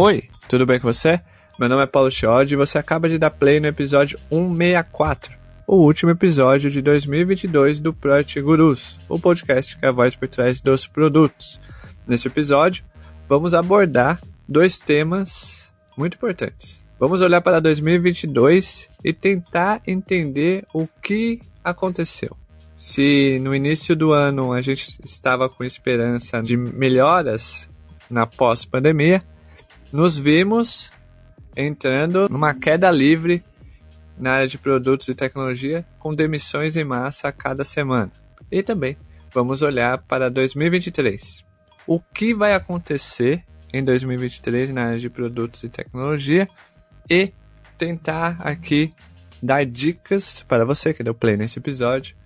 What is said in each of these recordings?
Oi, tudo bem com você? Meu nome é Paulo Chiodi e você acaba de dar play no episódio 164, o último episódio de 2022 do Project Gurus, o podcast que é a voz por trás dos produtos. Nesse episódio, vamos abordar dois temas muito importantes. Vamos olhar para 2022 e tentar entender o que aconteceu. Se no início do ano a gente estava com esperança de melhoras na pós-pandemia, nos vimos entrando numa queda livre na área de produtos e tecnologia, com demissões em massa a cada semana. E também vamos olhar para 2023. O que vai acontecer em 2023 na área de produtos e tecnologia e tentar aqui dar dicas para você que deu play nesse episódio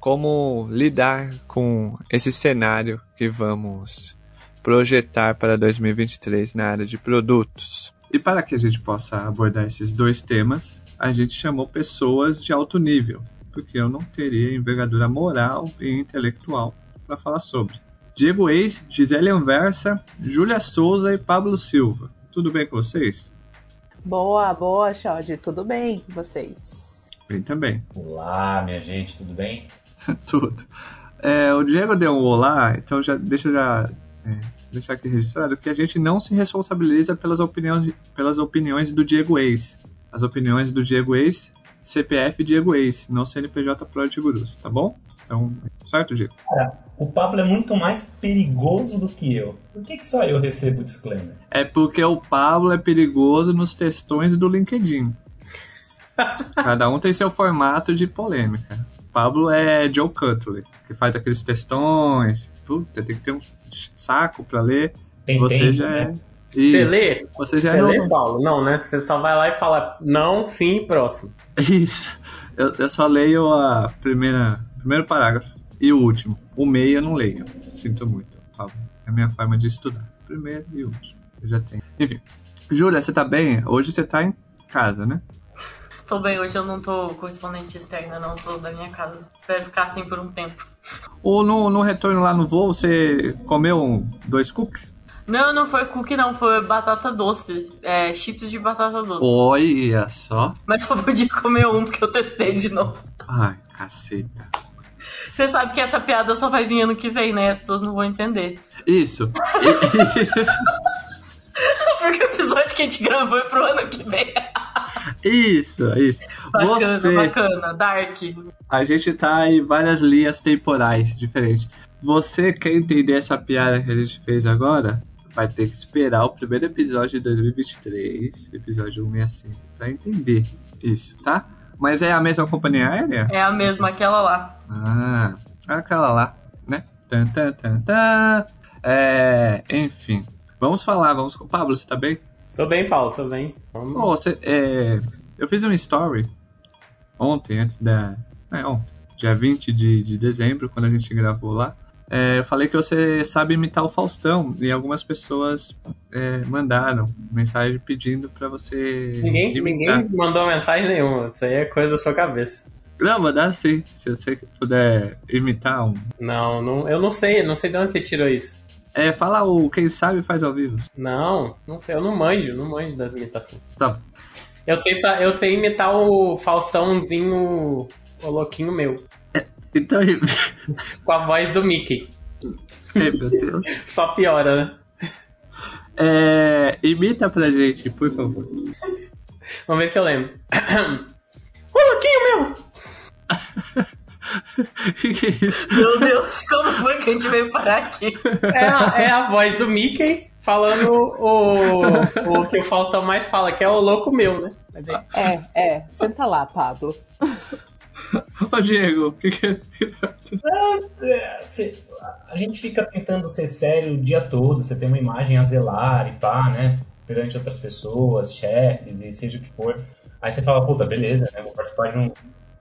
como lidar com esse cenário que vamos projetar para 2023 na área de produtos. E para que a gente possa abordar esses dois temas, a gente chamou pessoas de alto nível, porque eu não teria envergadura moral e intelectual para falar sobre. Diego Eis, Gisele Anversa, Júlia Souza e Pablo Silva. Tudo bem com vocês? Boa, boa, Xod. Tudo bem com vocês? Bem também. Olá, minha gente, tudo bem? tudo. É, o Diego deu um olá, então já deixa eu já é, deixar aqui registrado que a gente não se responsabiliza pelas opiniões, pelas opiniões do Diego Ex. As opiniões do Diego Ex, CPF Diego Ex, não CNPJ Project Gurus, tá bom? Então, certo, Diego? Cara, o Pablo é muito mais perigoso do que eu. Por que, que só eu recebo o disclaimer? É porque o Pablo é perigoso nos textões do LinkedIn. Cada um tem seu formato de polêmica. Pablo é Joe Cutler, que faz aqueles textões. Puta, tem que ter um saco pra ler. Tem você já é. né? Isso. Você lê? Você já Você é lê, novo. Paulo? Não, né? Você só vai lá e fala não, sim e próximo. Isso. Eu, eu só leio a primeira, primeiro parágrafo e o último. O meio eu não leio. Sinto muito. É a minha forma de estudar. Primeiro e último. Eu já tenho. Enfim. Júlia, você tá bem? Hoje você tá em casa, né? Tô bem, hoje eu não tô correspondente externa, não, tô da minha casa. Espero ficar assim por um tempo. Ou no, no retorno lá no voo, você comeu dois cookies? Não, não foi cookie, não, foi batata doce. É, chips de batata doce. Olha só. Mas só pude comer um porque eu testei de novo. Ai, caceta. Você sabe que essa piada só vai vir ano que vem, né? As pessoas não vão entender. Isso. Porque o episódio que a gente gravou é pro ano que vem. Isso, isso. Bacana, Você, bacana. Dark. a gente tá em várias linhas temporais diferentes. Você quer entender essa piada que a gente fez agora? Vai ter que esperar o primeiro episódio de 2023, episódio 165, pra entender isso, tá? Mas é a mesma companhia aérea? É a mesma, aquela lá. Ah, aquela lá, né? Tan, tan, tan, tan. É, enfim, vamos falar, vamos. Pablo, você tá bem? Tô bem, Paulo, tô bem. Você, é, eu fiz um story ontem, antes da. É, ontem, dia 20 de, de dezembro, quando a gente gravou lá. É, eu falei que você sabe imitar o Faustão e algumas pessoas é, mandaram mensagem pedindo pra você. Ninguém, imitar. ninguém mandou mensagem nenhuma. Isso aí é coisa da sua cabeça. Não, mandar sim. Se você puder imitar um. Não, não, eu não sei, não sei de onde você tirou isso. É, fala o quem sabe faz ao vivo. Não, não sei, eu não manjo, não manjo das imitações. Tá. Eu sei, eu sei imitar o Faustãozinho, o louquinho meu. Então, Com a voz do Mickey. meu Deus. Só piora, né? É, imita pra gente, por favor. Vamos ver se eu lembro. Ô louquinho meu! que que é isso? Meu Deus, como foi que a gente veio parar aqui? É a, é a voz do Mickey falando o, o que o Faustão mais fala, que é o louco meu, né? Aí- É, é. Senta lá, Pablo. Ô Diego, o que que é? É, a gente fica tentando ser sério o dia todo, você tem uma imagem a zelar e pá, né? Perante outras pessoas, chefes e seja o que for. Aí você fala, puta, beleza, né? Vou participar de um-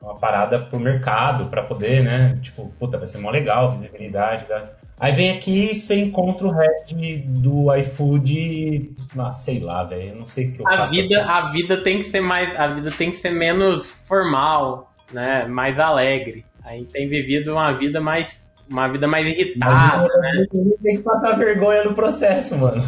uma parada pro mercado pra poder, né? Tipo, puta, vai ser mó legal, visibilidade. tá? Aí vem aqui e você encontra o head do iFood, ah, sei lá, velho, eu não sei o que eu A faço vida, aqui. a vida tem que ser mais, a vida tem que ser menos formal, né? Mais alegre. A gente tem vivido uma vida mais, uma vida mais irritada, né? Tem que passar vergonha no processo, mano.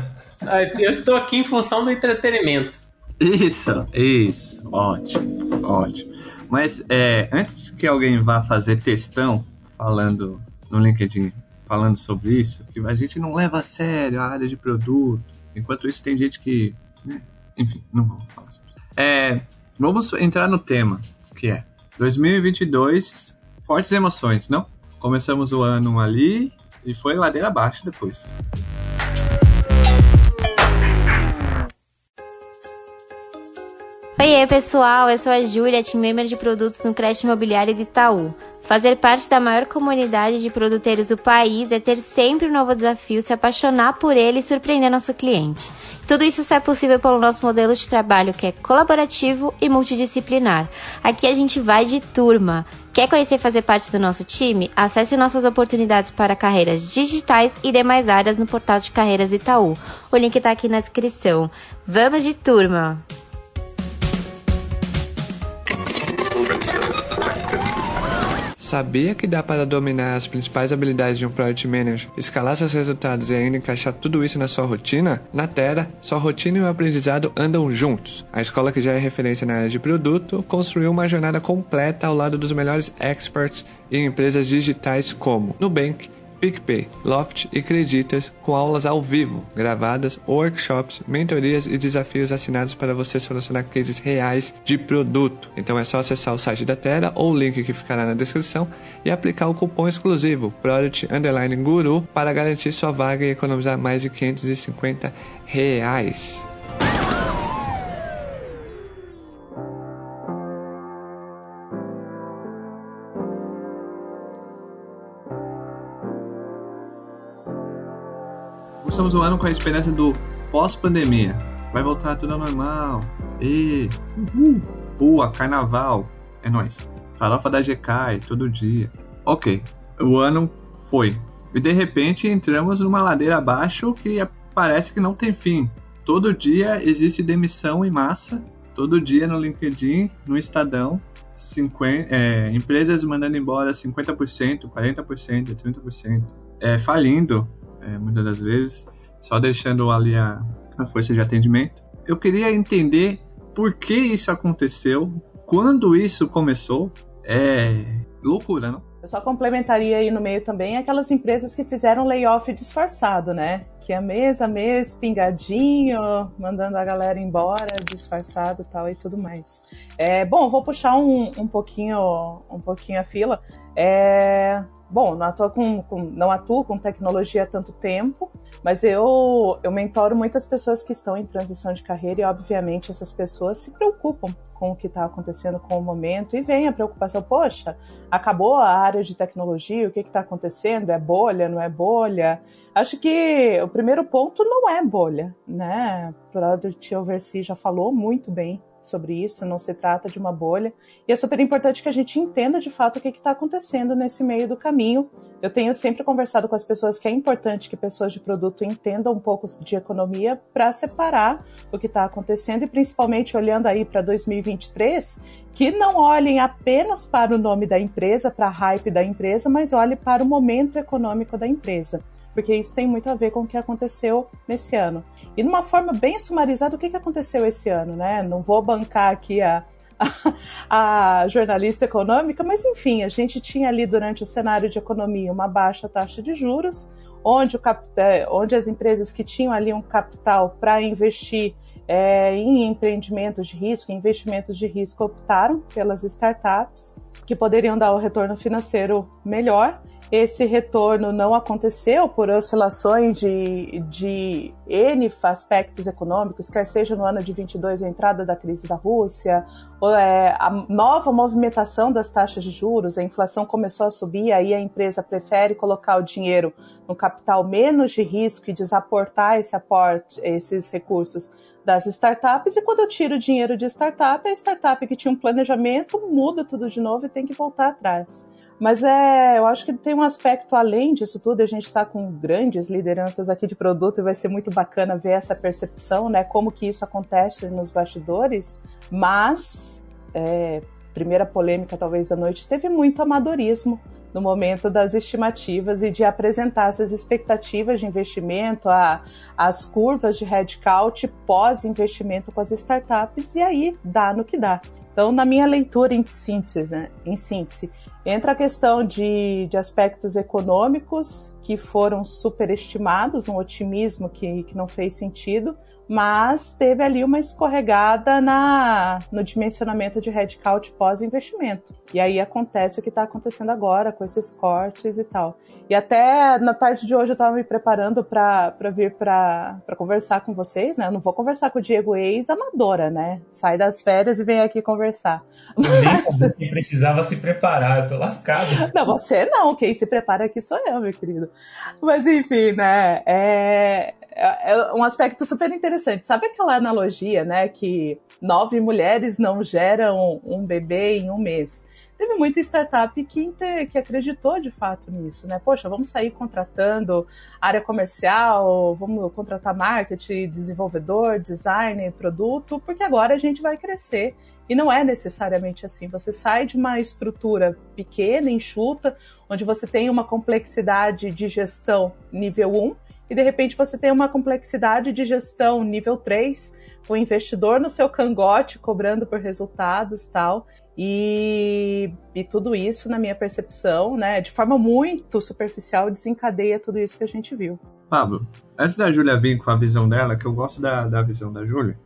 Eu estou aqui em função do entretenimento. Isso, isso. Ótimo, ótimo. Mas é, antes que alguém vá fazer textão falando no LinkedIn, falando sobre isso, que a gente não leva a sério a área de produto. Enquanto isso, tem gente que. Né? Enfim, não vou falar sobre isso. É, vamos entrar no tema, que é 2022, fortes emoções, não? Começamos o ano ali e foi ladeira abaixo depois. Oi, pessoal, eu sou a Júlia, team member de produtos no Crédito Imobiliário de Itaú. Fazer parte da maior comunidade de produtores do país é ter sempre um novo desafio, se apaixonar por ele e surpreender nosso cliente. Tudo isso só é possível pelo nosso modelo de trabalho que é colaborativo e multidisciplinar. Aqui a gente vai de turma. Quer conhecer e fazer parte do nosso time? Acesse nossas oportunidades para carreiras digitais e demais áreas no portal de carreiras Itaú. O link está aqui na descrição. Vamos de turma! Sabia que dá para dominar as principais habilidades de um Product Manager, escalar seus resultados e ainda encaixar tudo isso na sua rotina? Na Terra, sua rotina e o aprendizado andam juntos. A escola que já é referência na área de produto construiu uma jornada completa ao lado dos melhores experts em empresas digitais como Nubank, PicPay, Loft e Creditas, com aulas ao vivo, gravadas, workshops, mentorias e desafios assinados para você solucionar cases reais de produto. Então é só acessar o site da Terra ou o link que ficará na descrição e aplicar o cupom exclusivo Product Underline Guru para garantir sua vaga e economizar mais de 550 reais. Começamos o ano com a esperança do pós-pandemia. Vai voltar tudo ao normal. E uhul. Rua, carnaval. É nóis. Farofa da GK, todo dia. Ok, o ano foi. E de repente entramos numa ladeira abaixo que parece que não tem fim. Todo dia existe demissão em massa. Todo dia no LinkedIn, no Estadão, 50, é, empresas mandando embora 50%, 40%, 30%, é, falindo é, muitas das vezes, só deixando ali a, a força de atendimento. Eu queria entender por que isso aconteceu, quando isso começou. É loucura, não? Eu só complementaria aí no meio também aquelas empresas que fizeram layoff disfarçado, né? Que é mês a mês, pingadinho, mandando a galera embora, disfarçado tal e tudo mais. É, bom, vou puxar um, um pouquinho um pouquinho a fila. É, bom, não atuo com, com, não atuo com tecnologia há tanto tempo, mas eu, eu mentoro muitas pessoas que estão em transição de carreira e, obviamente, essas pessoas se preocupam com o que está acontecendo com o momento e vem a preocupação, poxa, acabou a área de tecnologia, o que está acontecendo? É bolha, não é bolha? Acho que o primeiro ponto não é bolha, né? O Product Oversea já falou muito bem sobre isso, não se trata de uma bolha. E é super importante que a gente entenda de fato o que está acontecendo nesse meio do caminho. Eu tenho sempre conversado com as pessoas que é importante que pessoas de produto entendam um pouco de economia para separar o que está acontecendo e principalmente olhando aí para 2023, que não olhem apenas para o nome da empresa, para a hype da empresa, mas olhem para o momento econômico da empresa porque isso tem muito a ver com o que aconteceu nesse ano. E numa forma bem sumarizada, o que, que aconteceu esse ano, né? Não vou bancar aqui a, a, a, jornalista econômica, mas enfim, a gente tinha ali durante o cenário de economia uma baixa taxa de juros, onde, o é, onde as empresas que tinham ali um capital para investir é, em empreendimentos de risco, investimentos de risco, optaram pelas startups que poderiam dar o retorno financeiro melhor esse retorno não aconteceu por oscilações de, de N aspectos econômicos, quer seja no ano de 22 a entrada da crise da Rússia, é, a nova movimentação das taxas de juros, a inflação começou a subir, aí a empresa prefere colocar o dinheiro no capital menos de risco e desaportar esse aporte, esses recursos das startups, e quando eu tiro o dinheiro de startup, a startup que tinha um planejamento muda tudo de novo e tem que voltar atrás. Mas é, eu acho que tem um aspecto além disso tudo. A gente está com grandes lideranças aqui de produto e vai ser muito bacana ver essa percepção, né? Como que isso acontece nos bastidores. Mas, é, primeira polêmica talvez da noite, teve muito amadorismo no momento das estimativas e de apresentar essas expectativas de investimento, a, as curvas de headcount pós-investimento com as startups, e aí dá no que dá. Então, na minha leitura em síntese, né, em síntese entra a questão de, de aspectos econômicos que foram superestimados, um otimismo que, que não fez sentido, mas teve ali uma escorregada na, no dimensionamento de headcount pós-investimento. E aí acontece o que está acontecendo agora com esses cortes e tal. E até na tarde de hoje eu estava me preparando para vir para conversar com vocês, né? Eu não vou conversar com o Diego ex-amadora, né? Sai das férias e vem aqui conversar. Mas... Nem precisava se preparar, eu tô lascado. Não, você não, quem se prepara aqui sou eu, meu querido. Mas enfim, né? É, é, é um aspecto super interessante. Sabe aquela analogia, né, que nove mulheres não geram um bebê em um mês? Teve muita startup que, que acreditou de fato nisso, né? Poxa, vamos sair contratando área comercial, vamos contratar marketing, desenvolvedor, design, produto, porque agora a gente vai crescer. E não é necessariamente assim. Você sai de uma estrutura pequena, enxuta, onde você tem uma complexidade de gestão nível 1 e de repente você tem uma complexidade de gestão nível 3, o investidor no seu cangote cobrando por resultados tal. E, e tudo isso, na minha percepção, né, de forma muito superficial, desencadeia tudo isso que a gente viu. Pablo, antes da Júlia vir com a visão dela, que eu gosto da, da visão da Júlia,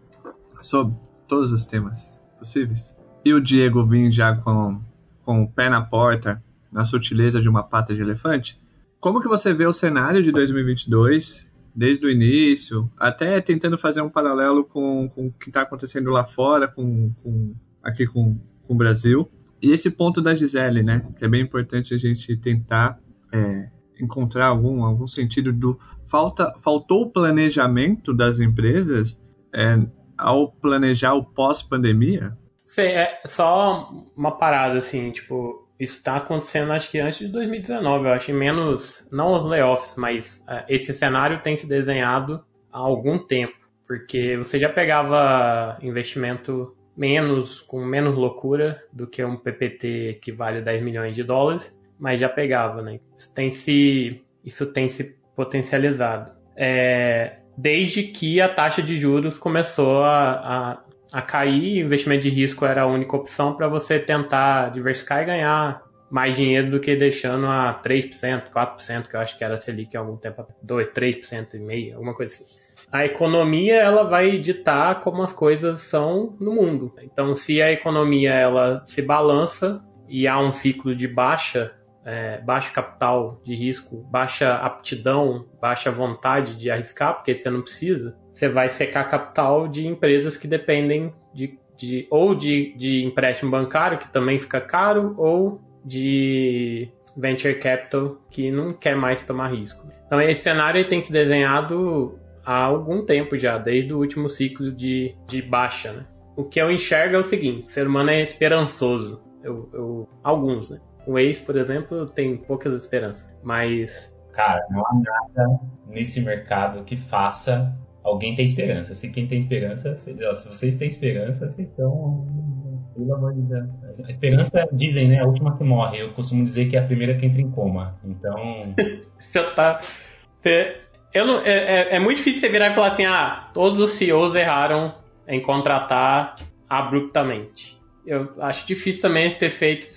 sobre todos os temas possíveis, e o Diego vir já com, com o pé na porta, na sutileza de uma pata de elefante, como que você vê o cenário de 2022, desde o início, até tentando fazer um paralelo com, com o que está acontecendo lá fora, com, com aqui com, com o Brasil, e esse ponto da Gisele, né, que é bem importante a gente tentar é, encontrar algum, algum sentido do falta faltou o planejamento das empresas é, ao planejar o pós-pandemia? É só uma parada assim, tipo, isso está acontecendo, acho que antes de 2019. Eu acho menos, não os layoffs, mas uh, esse cenário tem se desenhado há algum tempo, porque você já pegava investimento menos, com menos loucura do que um PPT que vale 10 milhões de dólares, mas já pegava, né? Isso tem se, isso tem se potencializado. É, desde que a taxa de juros começou a, a a cair, investimento de risco era a única opção para você tentar diversificar e ganhar mais dinheiro do que deixando a 3%, 4%, que eu acho que era Selic há algum tempo, 2, 3% e meio, alguma coisa assim. A economia ela vai ditar como as coisas são no mundo. Então, se a economia ela se balança e há um ciclo de baixa, é, baixo capital de risco, baixa aptidão, baixa vontade de arriscar, porque você não precisa, você vai secar capital de empresas que dependem de, de ou de, de empréstimo bancário, que também fica caro, ou de venture capital, que não quer mais tomar risco. Então, esse cenário tem se desenhado há algum tempo já, desde o último ciclo de, de baixa. Né? O que eu enxergo é o seguinte: o ser humano é esperançoso. Eu, eu, alguns, né? O ex, por exemplo, tem poucas esperanças, mas. Cara, não há nada nesse mercado que faça alguém ter esperança. Se quem tem esperança, se, se vocês têm esperança, vocês estão. Pelo amor de Deus. A esperança, dizem, né? A última que morre. Eu costumo dizer que é a primeira que entra em coma. Então. Já tá. Eu não, é, é, é, muito difícil você virar e falar assim: ah, todos os CEOs erraram em contratar abruptamente. Eu acho difícil também ter feito.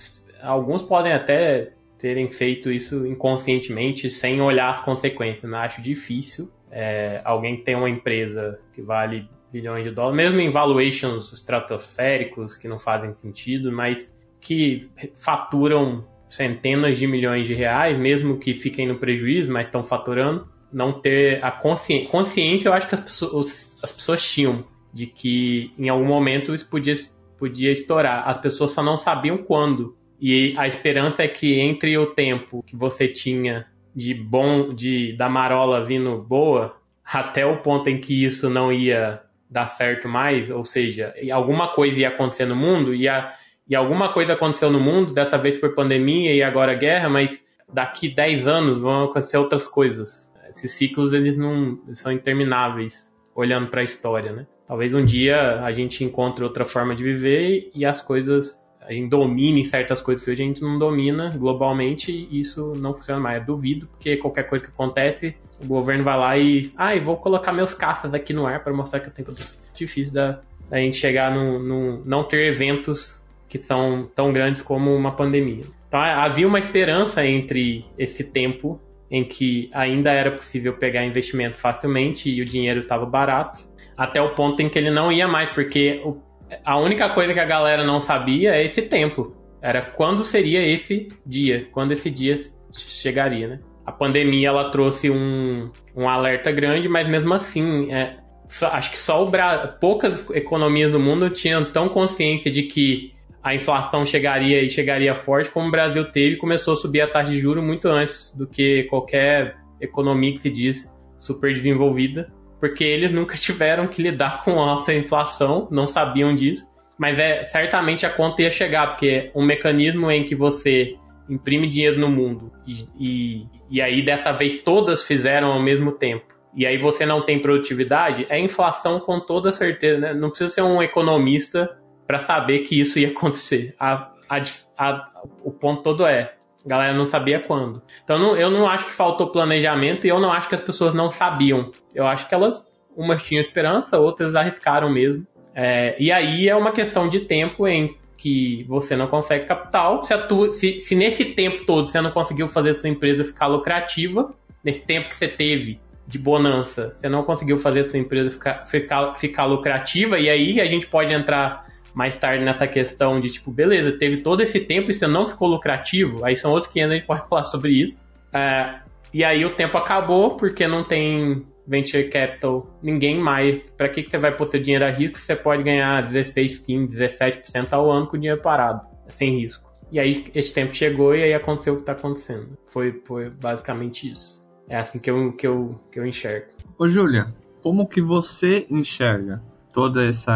Alguns podem até terem feito isso inconscientemente, sem olhar as consequências. Né? Acho difícil é, alguém que tem uma empresa que vale bilhões de dólares, mesmo em valuations estratosféricos que não fazem sentido, mas que faturam centenas de milhões de reais, mesmo que fiquem no prejuízo, mas estão faturando, não ter a consciência. Consciência, eu acho que as pessoas, as pessoas tinham de que em algum momento isso podia, podia estourar. As pessoas só não sabiam quando. E a esperança é que entre o tempo que você tinha de bom, de da marola vindo boa, até o ponto em que isso não ia dar certo mais, ou seja, alguma coisa ia acontecer no mundo, ia, e alguma coisa aconteceu no mundo, dessa vez por pandemia e agora guerra, mas daqui 10 anos vão acontecer outras coisas. Esses ciclos eles não são intermináveis, olhando para a história, né? Talvez um dia a gente encontre outra forma de viver e as coisas a gente domine certas coisas que hoje a gente não domina globalmente e isso não funciona mais. Eu duvido, porque qualquer coisa que acontece, o governo vai lá e. Ah, e vou colocar meus caças aqui no ar para mostrar que eu tenho difícil da, da gente chegar no, no. não ter eventos que são tão grandes como uma pandemia. Então havia uma esperança entre esse tempo em que ainda era possível pegar investimento facilmente e o dinheiro estava barato, até o ponto em que ele não ia mais, porque o, a única coisa que a galera não sabia é esse tempo. Era quando seria esse dia, quando esse dia chegaria, né? A pandemia ela trouxe um, um alerta grande, mas mesmo assim, é, só, acho que só o Bra... poucas economias do mundo tinham tão consciência de que a inflação chegaria e chegaria forte, como o Brasil teve e começou a subir a taxa de juros muito antes do que qualquer economia que se diz super desenvolvida, porque eles nunca tiveram que lidar com alta inflação, não sabiam disso, mas é certamente a conta ia chegar, porque um mecanismo em que você imprime dinheiro no mundo e, e, e aí dessa vez todas fizeram ao mesmo tempo e aí você não tem produtividade, é inflação com toda certeza, né? Não precisa ser um economista para saber que isso ia acontecer. A, a, a, o ponto todo é, a galera não sabia quando. Então não, eu não acho que faltou planejamento e eu não acho que as pessoas não sabiam. Eu acho que elas, umas tinham esperança, outras arriscaram mesmo. É, e aí é uma questão de tempo em que você não consegue capital. Se, se, se nesse tempo todo você não conseguiu fazer sua empresa ficar lucrativa, nesse tempo que você teve de bonança, você não conseguiu fazer sua empresa ficar, ficar, ficar lucrativa, e aí a gente pode entrar mais tarde nessa questão de tipo, beleza, teve todo esse tempo e você não ficou lucrativo, aí são outros 500, a gente pode falar sobre isso. É, e aí o tempo acabou porque não tem venture capital, ninguém mais. Para que, que você vai pôr teu dinheiro a risco você pode ganhar 16, 15, 17% ao ano com o dinheiro parado, sem risco? E aí esse tempo chegou e aí aconteceu o que está acontecendo. Foi, foi basicamente isso. É assim que eu, que eu, que eu enxergo. Ô Júlia, como que você enxerga todo esse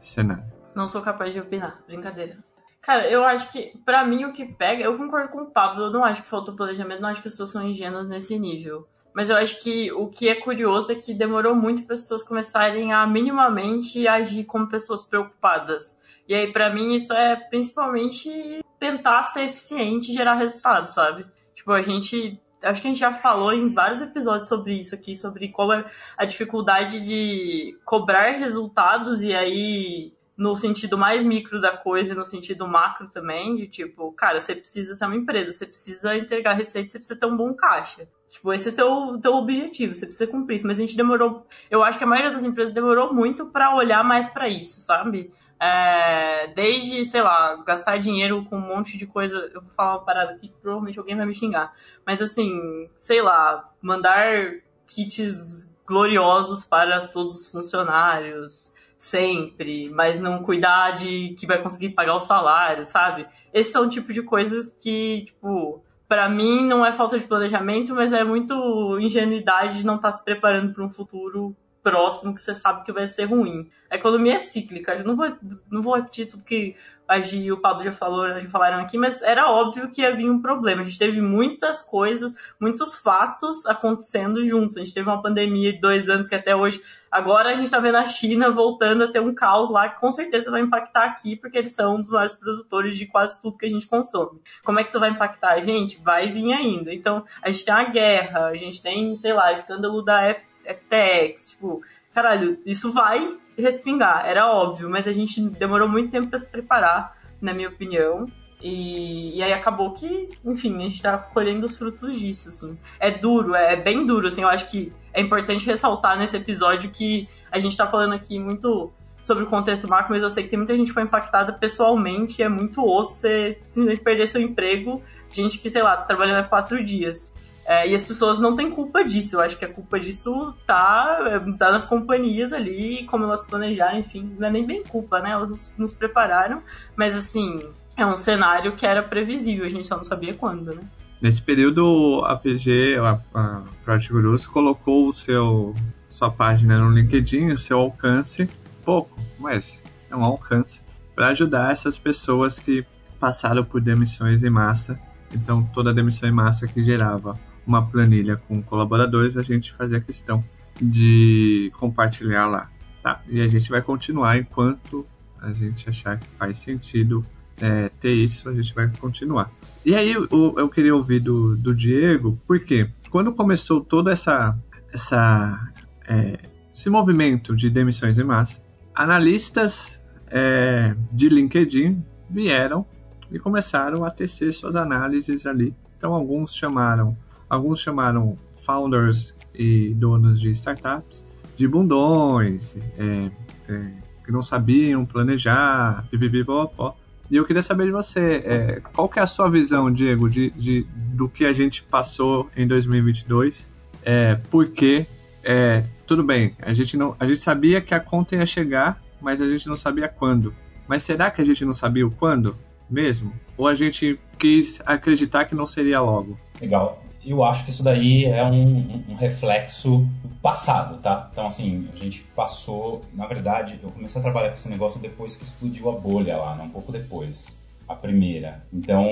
cenário? Não sou capaz de opinar. Brincadeira. Cara, eu acho que, para mim, o que pega. Eu concordo com o Pablo, eu não acho que faltou planejamento, não acho que as pessoas são ingênuas nesse nível. Mas eu acho que o que é curioso é que demorou muito para as pessoas começarem a minimamente agir como pessoas preocupadas. E aí, para mim, isso é principalmente tentar ser eficiente e gerar resultados, sabe? Tipo, a gente. Acho que a gente já falou em vários episódios sobre isso aqui, sobre qual é a dificuldade de cobrar resultados e aí no sentido mais micro da coisa e no sentido macro também, de tipo, cara, você precisa ser uma empresa, você precisa entregar receita, você precisa ter um bom caixa. Tipo, esse é o teu, teu objetivo, você precisa cumprir isso. Mas a gente demorou, eu acho que a maioria das empresas demorou muito para olhar mais para isso, sabe? É, desde, sei lá, gastar dinheiro com um monte de coisa. Eu vou falar uma parada aqui que provavelmente alguém vai me xingar. Mas assim, sei lá, mandar kits gloriosos para todos os funcionários sempre, mas não cuidar de que vai conseguir pagar o salário, sabe? Esse são o tipo de coisas que, tipo, para mim não é falta de planejamento, mas é muito ingenuidade de não estar tá se preparando para um futuro próximo que você sabe que vai ser ruim. A economia é cíclica, eu não vou, não vou repetir tudo que a Gi e o Pablo já, falou, já falaram aqui, mas era óbvio que havia um problema. A gente teve muitas coisas, muitos fatos acontecendo juntos. A gente teve uma pandemia de dois anos que até hoje. Agora a gente está vendo a China voltando a ter um caos lá que com certeza vai impactar aqui, porque eles são um dos maiores produtores de quase tudo que a gente consome. Como é que isso vai impactar a gente? Vai vir ainda. Então, a gente tem a guerra, a gente tem, sei lá, escândalo da F FTX, tipo, caralho, isso vai respingar, era óbvio, mas a gente demorou muito tempo para se preparar, na minha opinião. E, e, aí acabou que, enfim, a gente tá colhendo os frutos disso, assim. É duro, é, é bem duro, assim, eu acho que é importante ressaltar nesse episódio que a gente tá falando aqui muito sobre o contexto macro, mas eu sei que tem muita gente que foi impactada pessoalmente, é muito osso você simplesmente perder seu emprego, gente que, sei lá, trabalhando há quatro dias. É, e as pessoas não têm culpa disso. Eu acho que a culpa disso tá, tá nas companhias ali, como elas planejaram, enfim. Não é nem bem culpa, né? Elas nos, nos prepararam. Mas, assim, é um cenário que era previsível. A gente só não sabia quando, né? Nesse período, a PG, a, a Project Gurus, colocou o seu, sua página no LinkedIn, o seu alcance, pouco, mas é um alcance, para ajudar essas pessoas que passaram por demissões em massa. Então, toda a demissão em massa que gerava uma planilha com colaboradores, a gente fazia questão de compartilhar lá. Tá? E a gente vai continuar enquanto a gente achar que faz sentido é, ter isso, a gente vai continuar. E aí eu, eu queria ouvir do, do Diego, porque quando começou toda essa, essa é, esse movimento de demissões em massa, analistas é, de LinkedIn vieram e começaram a tecer suas análises ali. Então alguns chamaram, alguns chamaram founders e donos de startups de bundões, é, é, que não sabiam planejar, pipipipopó. E eu queria saber de você, é, qual que é a sua visão, Diego, de, de, do que a gente passou em 2022? É, porque, é, tudo bem, a gente, não, a gente sabia que a conta ia chegar, mas a gente não sabia quando. Mas será que a gente não sabia o quando mesmo? Ou a gente quis acreditar que não seria logo? Legal eu acho que isso daí é um, um, reflexo do passado, tá? Então, assim, a gente passou. Na verdade, eu comecei a trabalhar com esse negócio depois que explodiu a bolha lá, né? Um pouco depois. A primeira. Então,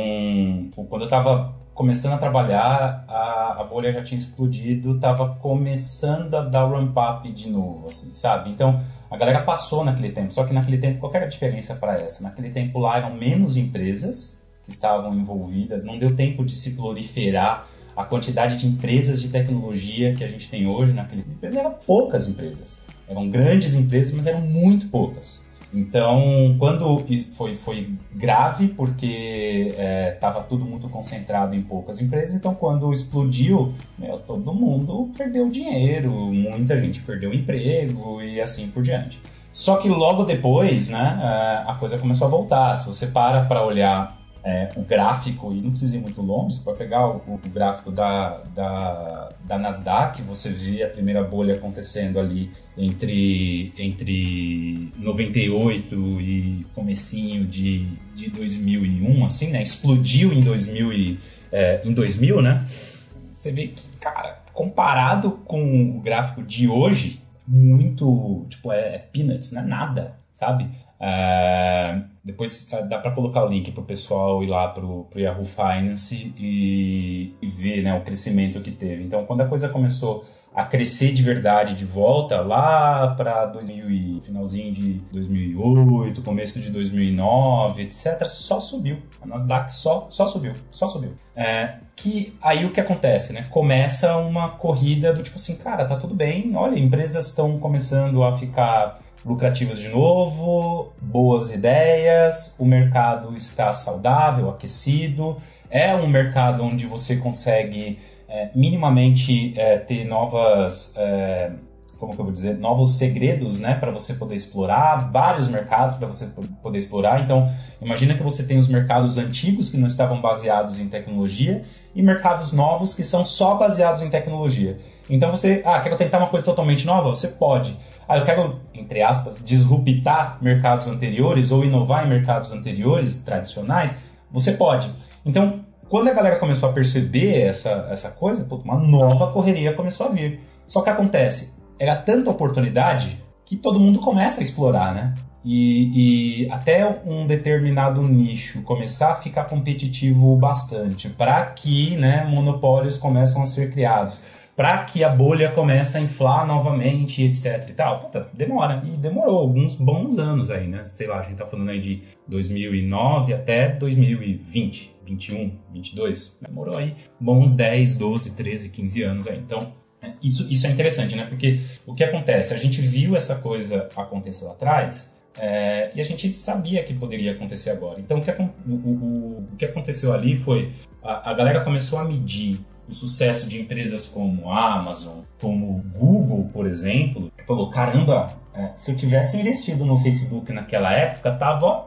quando eu tava começando a trabalhar, a, a bolha já tinha explodido, tava começando a dar ramp up de novo, assim, sabe? Então, a galera passou naquele tempo. Só que naquele tempo, qual era a diferença para essa? Naquele tempo lá eram menos empresas que estavam envolvidas, não deu tempo de se proliferar a quantidade de empresas de tecnologia que a gente tem hoje naquele empresa eram poucas empresas. Eram grandes empresas, mas eram muito poucas. Então, quando foi, foi grave, porque estava é, tudo muito concentrado em poucas empresas, então quando explodiu, meu, todo mundo perdeu dinheiro, muita gente perdeu emprego e assim por diante. Só que logo depois, né, é, a coisa começou a voltar. Se você para para olhar é, o gráfico, e não precisa ir muito longe, para pegar o, o, gráfico da, da, da, Nasdaq, você vê a primeira bolha acontecendo ali entre, entre 98 e comecinho de, de 2001, assim, né? Explodiu em 2000, e, é, em 2000, né? Você vê que, cara, comparado com o gráfico de hoje, muito, tipo, é, é peanuts, não é nada, sabe? É, depois é, dá para colocar o link para o pessoal ir lá para o Yahoo Finance e, e ver né, o crescimento que teve. Então, quando a coisa começou a crescer de verdade de volta lá para finalzinho de 2008, começo de 2009, etc, só subiu. A Nasdaq só só subiu, só subiu. É, que aí o que acontece, né? Começa uma corrida do tipo assim, cara, tá tudo bem. Olha, empresas estão começando a ficar lucrativas de novo, boas ideias, o mercado está saudável, aquecido, é um mercado onde você consegue é, minimamente é, ter novas, é, como que eu vou dizer, novos segredos, né, para você poder explorar, vários mercados para você poder explorar. Então, imagina que você tem os mercados antigos que não estavam baseados em tecnologia e mercados novos que são só baseados em tecnologia. Então você, ah, quer tentar uma coisa totalmente nova? Você pode. Ah, eu quero, entre aspas, disruptar mercados anteriores ou inovar em mercados anteriores, tradicionais, você pode. Então, quando a galera começou a perceber essa, essa coisa, uma nova correria começou a vir. Só que acontece, era tanta oportunidade que todo mundo começa a explorar, né? E, e, até um determinado nicho começar a ficar competitivo bastante para que né, monopólios começam a ser criados para que a bolha comece a inflar novamente, etc e tal. Puta, demora. E demorou alguns bons anos aí, né? Sei lá, a gente tá falando aí de 2009 até 2020, 21, 22. Demorou aí bons 10, 12, 13, 15 anos aí. Então, é, isso, isso é interessante, né? Porque o que acontece? A gente viu essa coisa acontecer lá atrás é, e a gente sabia que poderia acontecer agora. Então, o que, o, o, o que aconteceu ali foi a, a galera começou a medir o sucesso de empresas como a Amazon, como Google, por exemplo, falou: caramba, é, se eu tivesse investido no Facebook naquela época, tava.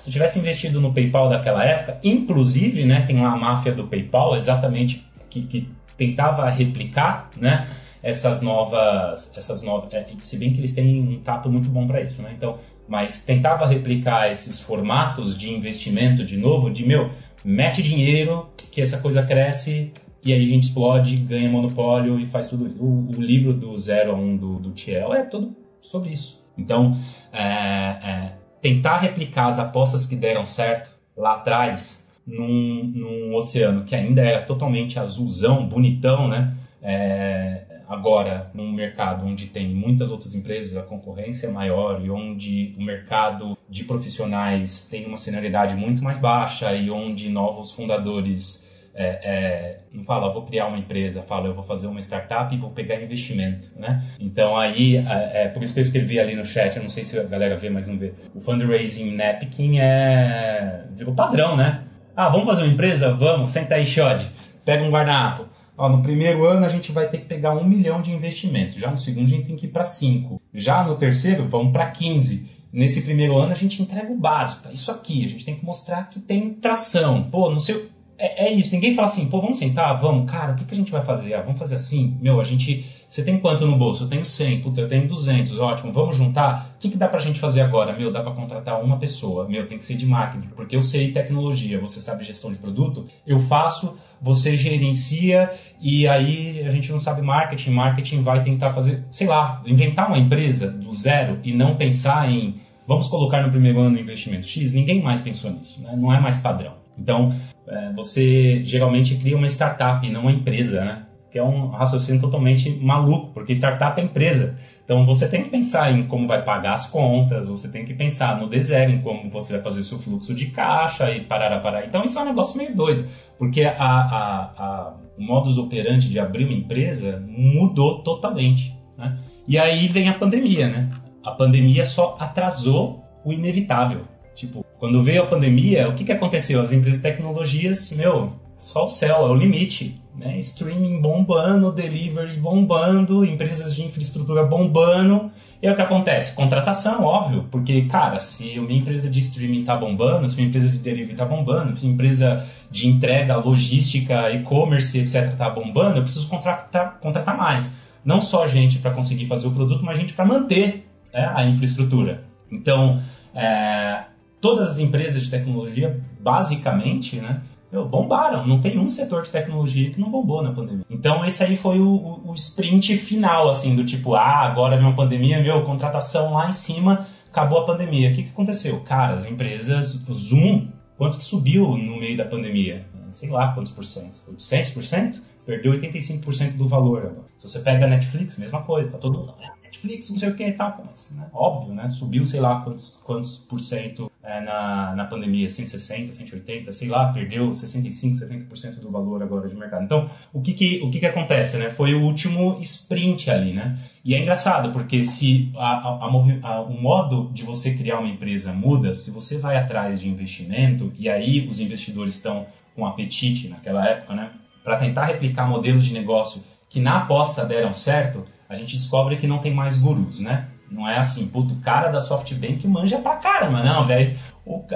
Se eu tivesse investido no PayPal daquela época, inclusive, né, tem lá a máfia do PayPal, exatamente que, que tentava replicar, né, essas novas, essas novas, é, se bem que eles têm um tato muito bom para isso, né? Então, mas tentava replicar esses formatos de investimento de novo, de meu, mete dinheiro, que essa coisa cresce, e aí a gente explode, ganha monopólio e faz tudo. O, o livro do 0 a 1 um do, do Thiel é tudo sobre isso. Então, é, é, tentar replicar as apostas que deram certo lá atrás, num, num oceano que ainda era totalmente azulzão, bonitão, né? É, agora num mercado onde tem muitas outras empresas, a concorrência é maior e onde o mercado de profissionais tem uma senioridade muito mais baixa e onde novos fundadores é, é, não fala, vou criar uma empresa, fala, eu vou fazer uma startup e vou pegar investimento, né? Então aí, é, é, por isso que eu escrevi ali no chat, eu não sei se a galera vê, mas não vê. O fundraising Napkin é virou padrão, né? Ah, vamos fazer uma empresa? Vamos, senta aí, Shod, pega um guardanapo. Ó, no primeiro ano a gente vai ter que pegar um milhão de investimento. Já no segundo a gente tem que ir para cinco. Já no terceiro, vamos para 15. Nesse primeiro ano a gente entrega o básico. Isso aqui, a gente tem que mostrar que tem tração. Pô, não sei é, é, isso, ninguém fala assim, pô, vamos sentar, vamos, cara, o que, que a gente vai fazer? Ah, vamos fazer assim, meu, a gente, você tem quanto no bolso? Eu tenho 100, puta, eu tenho 200, ótimo, vamos juntar? O que, que dá pra gente fazer agora? Meu, dá pra contratar uma pessoa, meu, tem que ser de marketing, porque eu sei tecnologia, você sabe gestão de produto, eu faço, você gerencia e aí a gente não sabe marketing, marketing vai tentar fazer, sei lá, inventar uma empresa do zero e não pensar em, vamos colocar no primeiro ano investimento X, ninguém mais pensou nisso, né? não é mais padrão. Então, é, você geralmente cria uma startup, não uma empresa, né? Que é um raciocínio totalmente maluco, porque startup é empresa. Então, você tem que pensar em como vai pagar as contas, você tem que pensar no desenho, em como você vai fazer o seu fluxo de caixa e parar, parar. Então, isso é um negócio meio doido, porque a, a, a, o modus operandi de abrir uma empresa mudou totalmente, né? E aí vem a pandemia, né? A pandemia só atrasou o inevitável. Tipo, quando veio a pandemia, o que, que aconteceu? As empresas de tecnologias, meu, só o céu, é o limite. Né? Streaming bombando, delivery bombando, empresas de infraestrutura bombando. E é o que acontece? Contratação, óbvio, porque, cara, se uma empresa de streaming está bombando, se uma empresa de delivery está bombando, se uma empresa de entrega, logística, e-commerce, etc., está bombando, eu preciso contratar, contratar mais. Não só gente para conseguir fazer o produto, mas gente para manter né, a infraestrutura. Então, é, todas as empresas de tecnologia, basicamente, né, bombaram. Não tem um setor de tecnologia que não bombou na pandemia. Então, esse aí foi o, o, o sprint final, assim, do tipo, ah, agora vem uma pandemia, meu, contratação lá em cima, acabou a pandemia. O que, que aconteceu? Cara, as empresas, o Zoom, quanto que subiu no meio da pandemia? Sei lá quantos por cento. 800%? Perdeu 85% do valor agora. Se você pega a Netflix, mesma coisa, tá todo mundo, ah, Netflix, não sei o que e tal, mas, né, óbvio, né, subiu sei lá quantos, quantos por cento é, na, na pandemia, 160, 180, sei lá, perdeu 65, 70% do valor agora de mercado. Então, o que que, o que que acontece, né? Foi o último sprint ali, né? E é engraçado, porque se a, a, a, o modo de você criar uma empresa muda, se você vai atrás de investimento, e aí os investidores estão com apetite naquela época, né? Para tentar replicar modelos de negócio que na aposta deram certo, a gente descobre que não tem mais gurus, né? Não é assim, puto, o cara da SoftBank manja pra caramba, não, velho.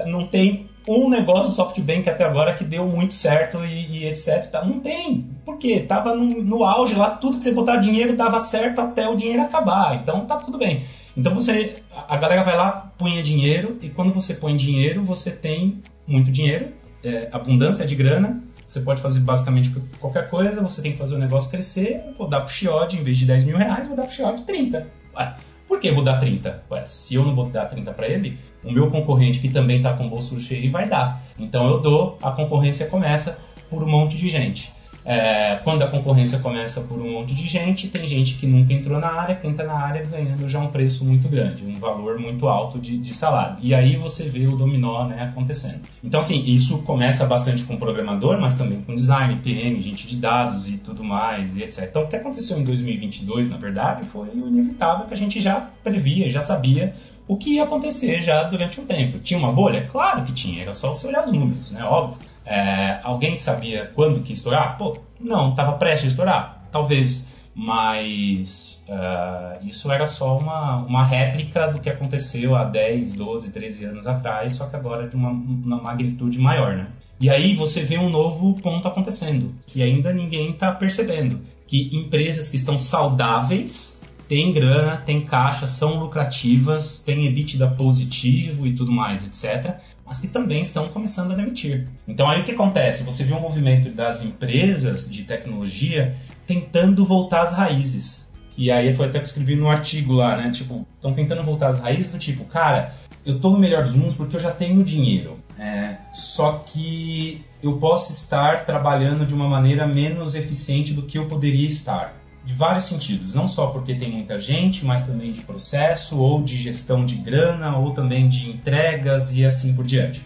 Não tem um negócio SoftBank até agora que deu muito certo e, e etc. Tá? Não tem. Por quê? Tava no, no, auge lá, tudo que você botar dinheiro dava certo até o dinheiro acabar. Então tá tudo bem. Então você. A galera vai lá, punha dinheiro, e quando você põe dinheiro, você tem muito dinheiro, é, abundância de grana. Você pode fazer basicamente qualquer coisa, você tem que fazer o negócio crescer, vou dar pro Chiode, em vez de 10 mil reais, vou dar pro Chiode 30. Ué, por que vou dar 30? Ué, se eu não vou dar 30 para ele, o meu concorrente que também está com o bolso cheio vai dar. Então eu dou, a concorrência começa por um monte de gente. É, quando a concorrência começa por um monte de gente, tem gente que nunca entrou na área, que entra na área ganhando já um preço muito grande, um valor muito alto de, de salário. E aí você vê o dominó né, acontecendo. Então, assim, isso começa bastante com programador, mas também com design, PM, gente de dados e tudo mais, e etc. Então, o que aconteceu em 2022, na verdade, foi o inevitável que a gente já previa, já sabia o que ia acontecer já durante um tempo. Tinha uma bolha? Claro que tinha, era só você olhar os números, né? Óbvio. É, alguém sabia quando que estourar? Pô, não, estava prestes a estourar? Talvez, mas uh, isso era só uma, uma réplica do que aconteceu há 10, 12, 13 anos atrás, só que agora de uma, uma magnitude maior, né? E aí você vê um novo ponto acontecendo, que ainda ninguém está percebendo, que empresas que estão saudáveis têm grana, têm caixa, são lucrativas, têm EBITDA positivo e tudo mais, etc mas que também estão começando a demitir. Então aí o que acontece? Você vê um movimento das empresas de tecnologia tentando voltar às raízes. E aí foi até que eu escrevi no artigo lá, né? Tipo, estão tentando voltar às raízes do tipo, cara, eu tô no melhor dos mundos porque eu já tenho dinheiro. É, só que eu posso estar trabalhando de uma maneira menos eficiente do que eu poderia estar. De vários sentidos, não só porque tem muita gente, mas também de processo, ou de gestão de grana, ou também de entregas e assim por diante.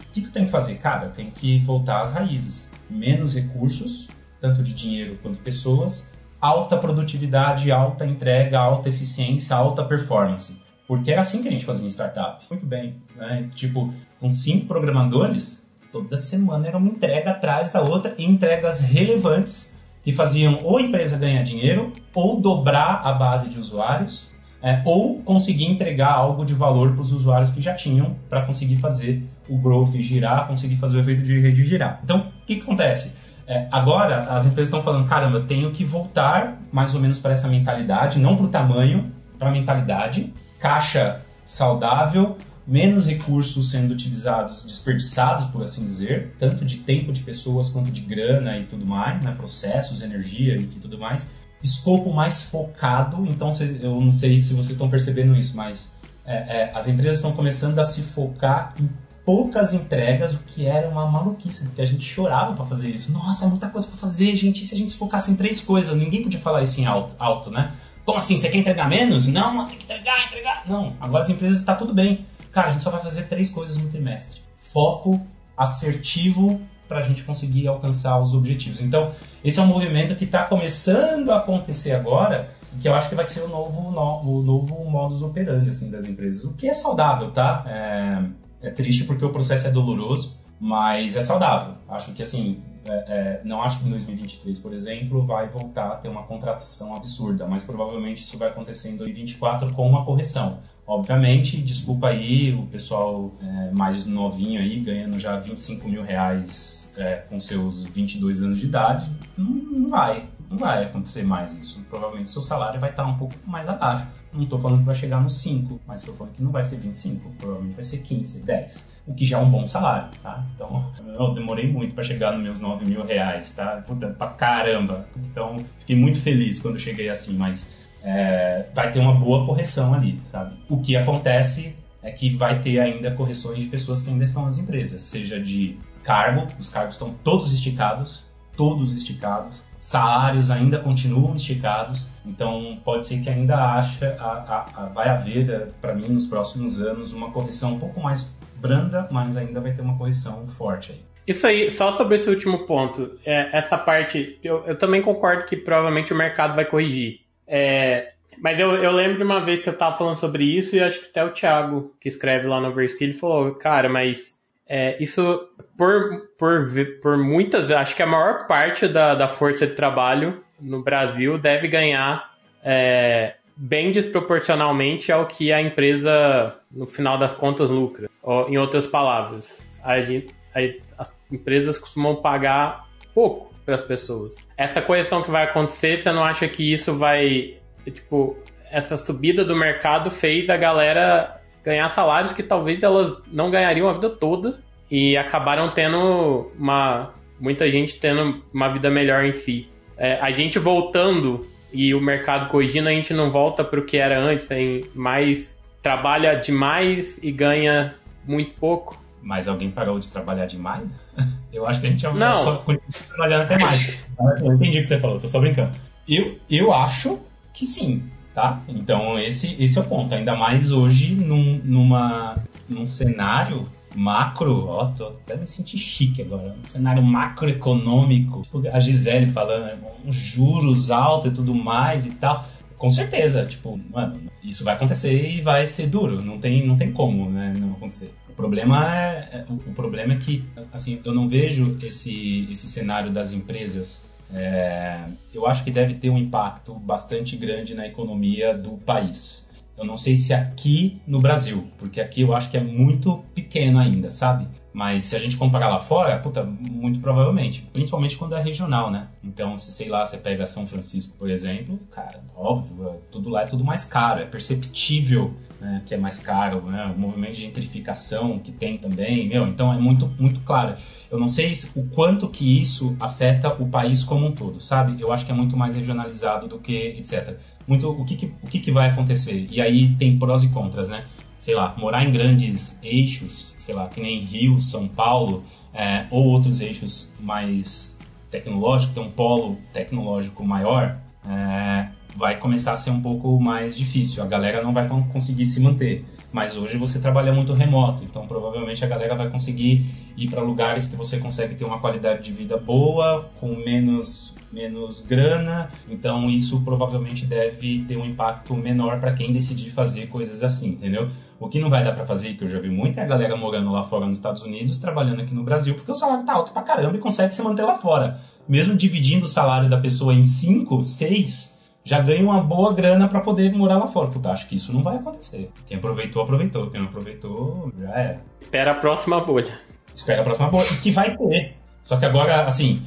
O que, que tenho que fazer? Cara, tenho que voltar às raízes. Menos recursos, tanto de dinheiro quanto pessoas, alta produtividade, alta entrega, alta eficiência, alta performance. Porque era assim que a gente fazia em startup. Muito bem. Né? Tipo, com cinco programadores, toda semana era uma entrega atrás da outra e entregas relevantes que faziam ou a empresa ganhar dinheiro, ou dobrar a base de usuários, é, ou conseguir entregar algo de valor para os usuários que já tinham para conseguir fazer o growth girar, conseguir fazer o efeito de rede girar. Então, o que, que acontece? É, agora, as empresas estão falando, caramba, eu tenho que voltar mais ou menos para essa mentalidade, não para o tamanho, para a mentalidade, caixa saudável, menos recursos sendo utilizados, desperdiçados, por assim dizer, tanto de tempo de pessoas quanto de grana e tudo mais, né, processos, energia e tudo mais. Escopo mais focado, então eu não sei se vocês estão percebendo isso, mas é, é, as empresas estão começando a se focar em poucas entregas, o que era uma maluquice, porque a gente chorava para fazer isso. Nossa, é muita coisa para fazer, gente. E se a gente se focasse em três coisas? Ninguém podia falar isso em alto, alto né? Como assim? Você quer entregar menos? Não, tem que entregar, entregar. Não, agora as empresas está tudo bem cara, a gente só vai fazer três coisas no trimestre. Foco assertivo para a gente conseguir alcançar os objetivos. Então, esse é um movimento que está começando a acontecer agora que eu acho que vai ser o novo, no, o novo modus operandi assim, das empresas. O que é saudável, tá? É, é triste porque o processo é doloroso, mas é saudável. Acho que, assim, é, é, não acho que em 2023, por exemplo, vai voltar a ter uma contratação absurda, mas provavelmente isso vai acontecer em 2024 com uma correção. Obviamente, desculpa aí o pessoal é, mais novinho aí, ganhando já 25 mil reais é, com seus 22 anos de idade, não, não, vai, não vai acontecer mais isso. Provavelmente seu salário vai estar um pouco mais abaixo. Não estou falando que vai chegar nos 5, mas estou falando que não vai ser 25, provavelmente vai ser 15, 10. O que já é um bom salário, tá? Então, eu demorei muito para chegar nos meus 9 mil reais, tá? Puta, pra caramba. Então, fiquei muito feliz quando cheguei assim, mas é, vai ter uma boa correção ali, sabe? O que acontece é que vai ter ainda correções de pessoas que ainda estão nas empresas, seja de cargo, os cargos estão todos esticados, todos esticados, salários ainda continuam esticados, então pode ser que ainda acha, a, a, a, vai haver, para mim, nos próximos anos, uma correção um pouco mais branda, mas ainda vai ter uma correção forte aí. Isso aí, só sobre esse último ponto, é, essa parte, eu, eu também concordo que provavelmente o mercado vai corrigir. É, mas eu, eu lembro de uma vez que eu tava falando sobre isso e acho que até o Thiago, que escreve lá no Versilho, falou, cara, mas é, isso por, por, por muitas, acho que a maior parte da, da força de trabalho no Brasil deve ganhar é, bem desproporcionalmente ao que a empresa, no final das contas, lucra. Ou, em outras palavras, a gente, a, as empresas costumam pagar pouco para as pessoas. Essa correção que vai acontecer, você não acha que isso vai. Tipo, essa subida do mercado fez a galera ganhar salários que talvez elas não ganhariam a vida toda e acabaram tendo uma. muita gente tendo uma vida melhor em si. É, a gente voltando e o mercado corrigindo, a gente não volta para o que era antes, tem mais. Trabalha demais e ganha muito pouco. Mas alguém parou de trabalhar demais? Eu acho que a gente não continua trabalhando até mais. Eu entendi o que você falou, tô só brincando. Eu, eu acho que sim, tá? Então esse, esse é o ponto. Ainda mais hoje num, numa, num cenário macro, ó, tô até me senti chique agora, um cenário macroeconômico, tipo a Gisele falando, né, juros altos e tudo mais e tal. Com certeza, tipo, mano, isso vai acontecer e vai ser duro, não tem, não tem como, né, não acontecer problema é, é o problema é que assim eu não vejo esse esse cenário das empresas é, eu acho que deve ter um impacto bastante grande na economia do país. Eu não sei se aqui no Brasil, porque aqui eu acho que é muito pequeno ainda, sabe? Mas se a gente comparar lá fora, puta, muito provavelmente. Principalmente quando é regional, né? Então, se sei lá, você pega São Francisco, por exemplo, cara, óbvio, é tudo lá é tudo mais caro, é perceptível né, que é mais caro, né, o movimento de gentrificação que tem também, meu, então é muito, muito claro. Eu não sei o quanto que isso afeta o país como um todo, sabe? Eu acho que é muito mais regionalizado do que etc. Muito, o que, que o que, que vai acontecer? E aí tem prós e contras, né? Sei lá, morar em grandes eixos, sei lá, que nem Rio, São Paulo, é, ou outros eixos mais tecnológicos, tem um polo tecnológico maior, é, vai começar a ser um pouco mais difícil. A galera não vai conseguir se manter. Mas hoje você trabalha muito remoto, então provavelmente a galera vai conseguir ir para lugares que você consegue ter uma qualidade de vida boa, com menos menos grana, então isso provavelmente deve ter um impacto menor para quem decidir fazer coisas assim, entendeu? O que não vai dar para fazer, que eu já vi muito, é a galera morando lá fora nos Estados Unidos, trabalhando aqui no Brasil, porque o salário tá alto pra caramba e consegue se manter lá fora. Mesmo dividindo o salário da pessoa em 5, 6, já ganha uma boa grana para poder morar lá fora. Puta, acho que isso não vai acontecer. Quem aproveitou, aproveitou. Quem não aproveitou, já era. Espera a próxima bolha. Espera a próxima bolha. Que vai ter. Só que agora, assim,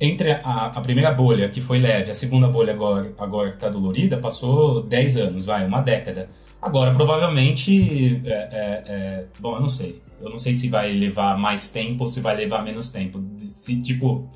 entre a, a, primeira bolha, que foi leve, a segunda bolha agora, agora que está dolorida, passou 10 anos, vai, uma década. Agora, provavelmente, é, é, é, bom, eu não sei. Eu não sei se vai levar mais tempo ou se vai levar menos tempo. Se, tipo,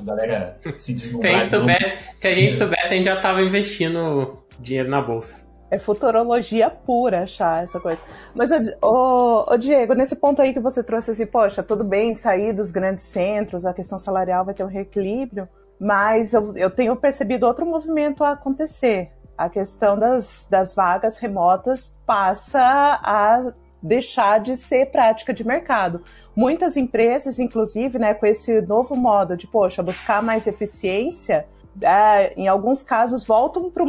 a galera se desmontar. Se, se a gente soubesse, a gente já tava investindo dinheiro na bolsa. É futurologia pura achar essa coisa. Mas, ô, ô, Diego, nesse ponto aí que você trouxe assim, poxa, tudo bem sair dos grandes centros, a questão salarial vai ter um reequilíbrio, mas eu, eu tenho percebido outro movimento a acontecer. A questão das, das vagas remotas passa a deixar de ser prática de mercado. Muitas empresas, inclusive, né, com esse novo modo de, poxa, buscar mais eficiência, é, em alguns casos voltam para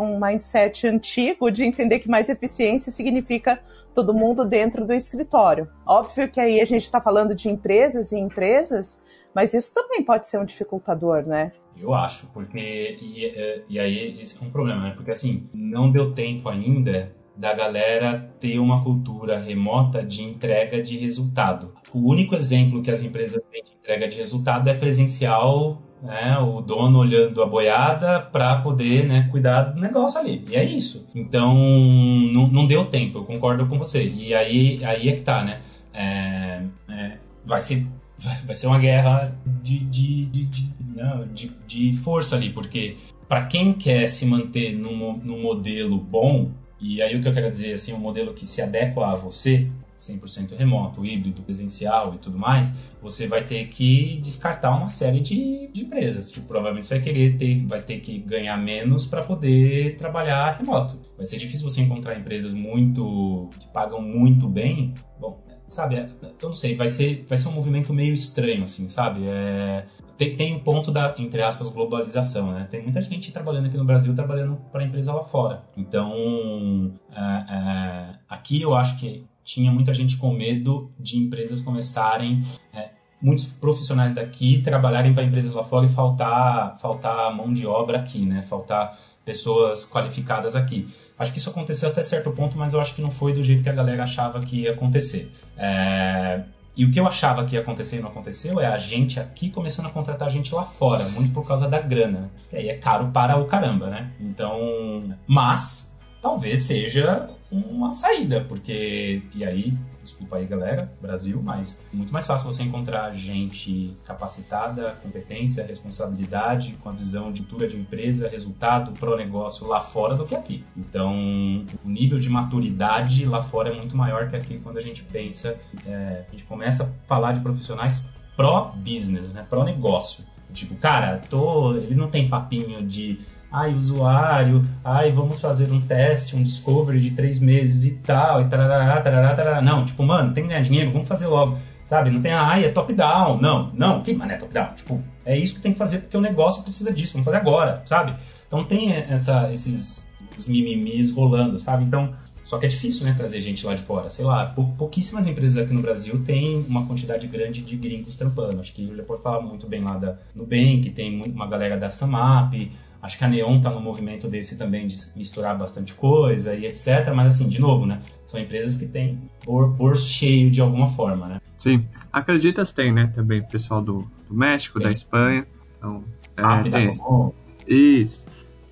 um mindset antigo de entender que mais eficiência significa todo mundo dentro do escritório. Óbvio que aí a gente está falando de empresas e empresas, mas isso também pode ser um dificultador, né? Eu acho, porque. E, e aí esse é um problema, né? Porque assim, não deu tempo ainda da galera ter uma cultura remota de entrega de resultado. O único exemplo que as empresas têm de entrega de resultado é presencial, né, o dono olhando a boiada para poder né, cuidar do negócio ali. E é isso. Então, não, não deu tempo, eu concordo com você. E aí, aí é que tá, né? É, é, vai ser vai ser uma guerra de, de, de, de, não, de, de força ali, porque para quem quer se manter num, num modelo bom, e aí o que eu quero dizer, assim, um modelo que se adequa a você, 100% remoto, híbrido, presencial e tudo mais, você vai ter que descartar uma série de, de empresas. Tipo, provavelmente você vai querer ter, vai ter que ganhar menos para poder trabalhar remoto. Vai ser difícil você encontrar empresas muito que pagam muito bem. Bom, sabe, eu não sei, vai ser, vai ser um movimento meio estranho, assim, sabe? É, tem, tem um ponto da, entre aspas, globalização, né? Tem muita gente trabalhando aqui no Brasil, trabalhando para empresa lá fora. Então, é, é, aqui eu acho que tinha muita gente com medo de empresas começarem, é, muitos profissionais daqui trabalharem para empresas lá fora e faltar, faltar mão de obra aqui, né? Faltar pessoas qualificadas aqui. Acho que isso aconteceu até certo ponto, mas eu acho que não foi do jeito que a galera achava que ia acontecer. É, e o que eu achava que ia acontecer e não aconteceu é a gente aqui começando a contratar gente lá fora, muito por causa da grana. Que aí é caro para o caramba, né? Então, mas talvez seja uma saída, porque e aí desculpa aí galera, Brasil, mas é muito mais fácil você encontrar gente capacitada, competência, responsabilidade, com a visão de cultura de empresa, resultado, pro negócio lá fora do que aqui. Então, o nível de maturidade lá fora é muito maior que aqui quando a gente pensa, é, a gente começa a falar de profissionais pró-business, né, pró-negócio. Tipo, cara, tô, ele não tem papinho de ai, usuário, ai, vamos fazer um teste, um discovery de três meses e tal, e tarará, tarará, tarará. Não, tipo, mano, tem que ganhar dinheiro, vamos fazer logo. Sabe? Não tem, ai, é top-down. Não, não, que mané top-down? Tipo, é isso que tem que fazer porque o negócio precisa disso, vamos fazer agora, sabe? Então tem essa, esses os mimimis rolando, sabe? Então, só que é difícil, né, trazer gente lá de fora. Sei lá, pou, pouquíssimas empresas aqui no Brasil têm uma quantidade grande de gringos trampando. Acho que o pode falar muito bem lá da Nubank, tem uma galera da Samap, Acho que a Neon está no movimento desse também de misturar bastante coisa e etc. Mas assim, de novo, né? São empresas que têm bolso cheio de alguma forma, né? Sim. Acreditas tem, né? Também pessoal do, do México, tem. da Espanha. Então, é, ah, tem isso. isso.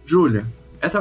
Júlia, essa,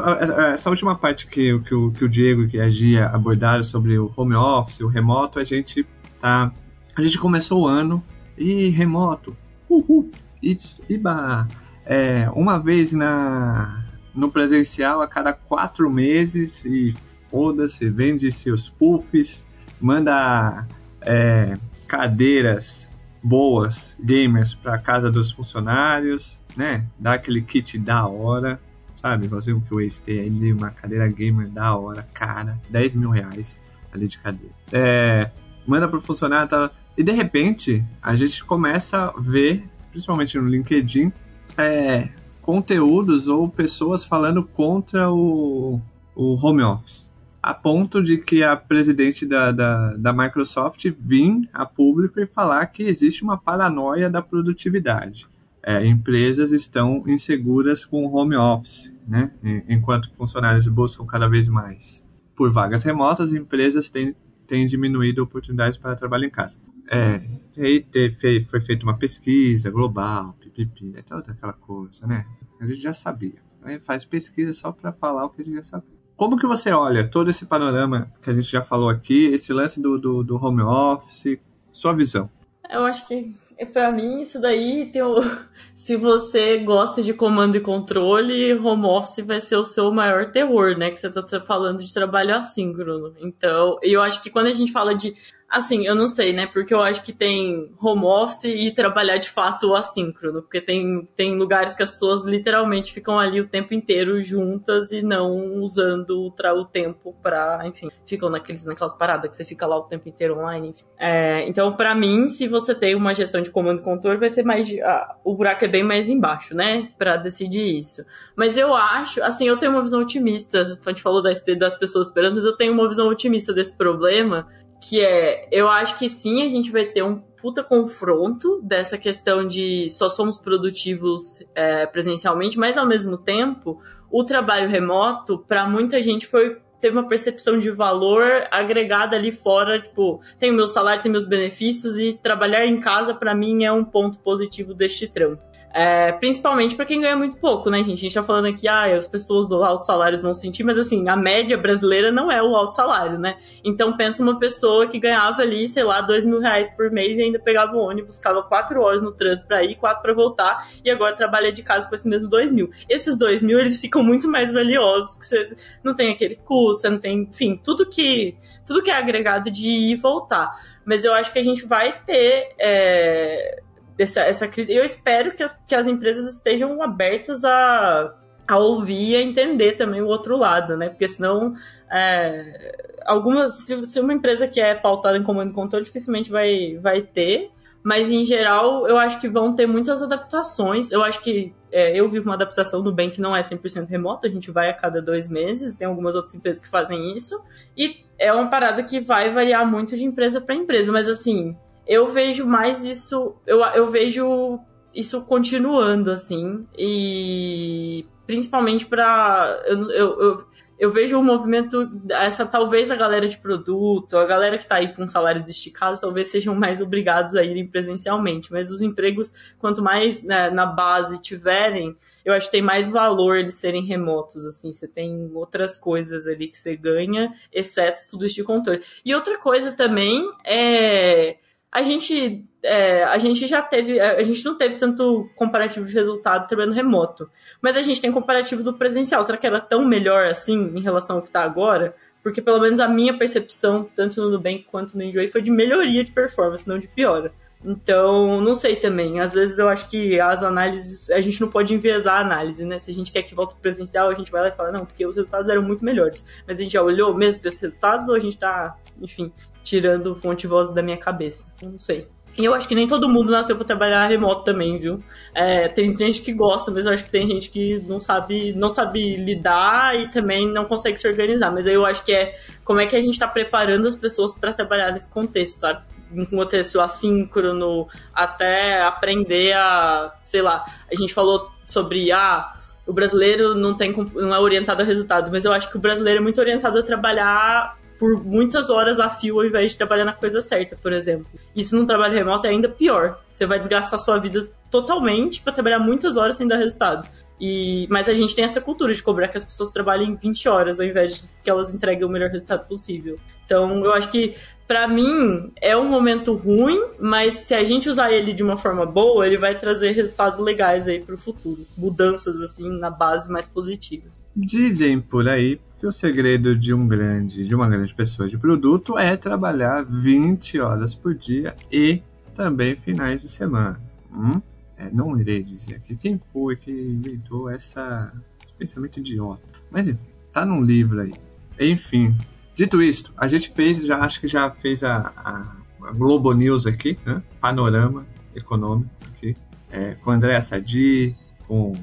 essa última parte que, que, o, que o Diego e que a Gia abordaram sobre o home office, o remoto, a gente tá. A gente começou o ano e remoto. Uhul! It's, iba! É, uma vez na, no presencial a cada quatro meses e foda-se, vende seus puffs, manda é, cadeiras boas, gamers, para casa dos funcionários, né? Dá aquele kit da hora. sabe? Você o que o Ace tem ali, uma cadeira gamer da hora, cara, 10 mil reais ali de cadeira. É, manda pro funcionário, tá? E de repente, a gente começa a ver, principalmente no LinkedIn, é, conteúdos ou pessoas falando contra o, o home office. A ponto de que a presidente da, da, da Microsoft vir a público e falar que existe uma paranoia da produtividade. É, empresas estão inseguras com o home office, né? enquanto funcionários buscam cada vez mais por vagas remotas, empresas têm, têm diminuído oportunidades para trabalho em casa. É, aí teve, foi feita uma pesquisa global, pipipi, é toda aquela coisa, né? A gente já sabia. Aí faz pesquisa só para falar o que a gente já sabia. Como que você olha todo esse panorama que a gente já falou aqui, esse lance do, do, do home office, sua visão? Eu acho que para mim, isso daí tem o... Se você gosta de comando e controle, home office vai ser o seu maior terror, né? Que você tá falando de trabalho assíncrono. Então, eu acho que quando a gente fala de Assim, eu não sei, né? Porque eu acho que tem home office e trabalhar de fato assíncrono. Porque tem, tem lugares que as pessoas literalmente ficam ali o tempo inteiro juntas e não usando o, o tempo pra, enfim, ficam naqueles, naquelas paradas que você fica lá o tempo inteiro online. É, então, para mim, se você tem uma gestão de comando e controle, vai ser mais. Ah, o buraco é bem mais embaixo, né? Pra decidir isso. Mas eu acho, assim, eu tenho uma visão otimista. A gente falou das, das pessoas esperando, mas eu tenho uma visão otimista desse problema que é, eu acho que sim, a gente vai ter um puta confronto dessa questão de só somos produtivos é, presencialmente, mas ao mesmo tempo, o trabalho remoto, para muita gente, foi teve uma percepção de valor agregada ali fora, tipo, tem o meu salário, tem meus benefícios e trabalhar em casa para mim é um ponto positivo deste trampo. É, principalmente para quem ganha muito pouco, né, gente? A gente tá falando aqui, ah, as pessoas do alto salário vão sentir, mas assim, a média brasileira não é o alto salário, né? Então pensa uma pessoa que ganhava ali, sei lá, dois mil reais por mês e ainda pegava o ônibus, ficava quatro horas no trânsito para ir, quatro para voltar, e agora trabalha de casa com esse mesmo dois mil. Esses dois mil, eles ficam muito mais valiosos, porque você não tem aquele custo, você não tem, enfim, tudo que, tudo que é agregado de ir e voltar. Mas eu acho que a gente vai ter. É dessa essa crise. Eu espero que as, que as empresas estejam abertas a, a ouvir e a entender também o outro lado, né? Porque senão, é, algumas, se, se, uma empresa que é pautada em comando e controle, dificilmente vai, vai ter. Mas, em geral, eu acho que vão ter muitas adaptações. Eu acho que é, eu vivo uma adaptação do bem que não é 100% remoto, a gente vai a cada dois meses, tem algumas outras empresas que fazem isso. E é uma parada que vai variar muito de empresa para empresa. Mas, assim, eu vejo mais isso, eu, eu vejo isso continuando, assim, e principalmente para eu, eu, eu, eu, vejo o um movimento, essa talvez a galera de produto, a galera que está aí com salários esticados, talvez sejam mais obrigados a irem presencialmente, mas os empregos, quanto mais né, na base tiverem, eu acho que tem mais valor eles serem remotos, assim, você tem outras coisas ali que você ganha, exceto tudo isso de controle. E outra coisa também é a gente, é, a gente já teve, a gente não teve tanto comparativo de resultado trabalhando remoto, mas a gente tem comparativo do presencial. Será que era tão melhor assim em relação ao que está agora? Porque pelo menos a minha percepção, tanto no Nubank quanto no Enjoy, foi de melhoria de performance, não de piora. Então, não sei também. Às vezes eu acho que as análises, a gente não pode enviesar a análise, né? Se a gente quer que volte presencial, a gente vai lá e fala, não, porque os resultados eram muito melhores. Mas a gente já olhou mesmo para esses resultados ou a gente tá, enfim, tirando fonte voz da minha cabeça. Não sei. E eu acho que nem todo mundo nasceu para trabalhar remoto também, viu? É, tem gente que gosta, mas eu acho que tem gente que não sabe, não sabe lidar e também não consegue se organizar. Mas aí eu acho que é como é que a gente está preparando as pessoas para trabalhar nesse contexto, sabe? Em contexto assíncrono, até aprender a, sei lá, a gente falou sobre ah, o brasileiro não tem não é orientado a resultado, mas eu acho que o brasileiro é muito orientado a trabalhar por muitas horas a fio ao invés de trabalhar na coisa certa, por exemplo. Isso num trabalho remoto é ainda pior. Você vai desgastar sua vida totalmente para trabalhar muitas horas sem dar resultado. E, mas a gente tem essa cultura de cobrar que as pessoas trabalhem 20 horas ao invés de que elas entreguem o melhor resultado possível. Então, eu acho que para mim é um momento ruim, mas se a gente usar ele de uma forma boa, ele vai trazer resultados legais aí pro futuro, mudanças assim na base mais positivas. Dizem por aí que o segredo de um grande, de uma grande pessoa de produto é trabalhar 20 horas por dia e também finais de semana. Hum? É, não irei dizer aqui quem foi que inventou essa pensamento idiota. Mas enfim, tá num livro aí. Enfim, dito isto, a gente fez, já acho que já fez a, a, a Globo News aqui, né? Panorama econômico aqui, é, com André Sadi, com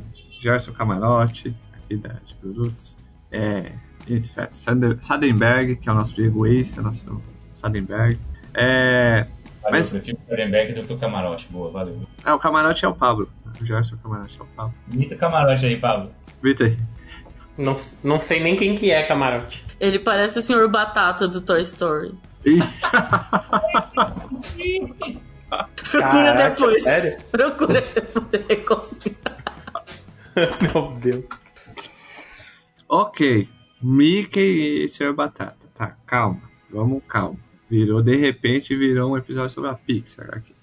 Gerson Camarote, aqui da de produtos, é, etc. Sadenberg, que é o nosso Diego Ace, é o nosso Sadenberg. É, Valeu, mas... eu prefiro o Sadenberg do que o Camarote, boa, valeu. É, o Camarote é o Pablo. O Gerson Camarote é o Pablo. Imita o Camarote aí, Pablo. Imita aí. Não, não sei nem quem que é Camarote. Ele parece o Sr. Batata do Toy Story. Procura depois. Sério? Procura depois. Meu Deus. Ok. Mickey e Sr. Batata. Tá, calma. Vamos, calma. Virou, de repente, virou um episódio sobre a Pixar aqui.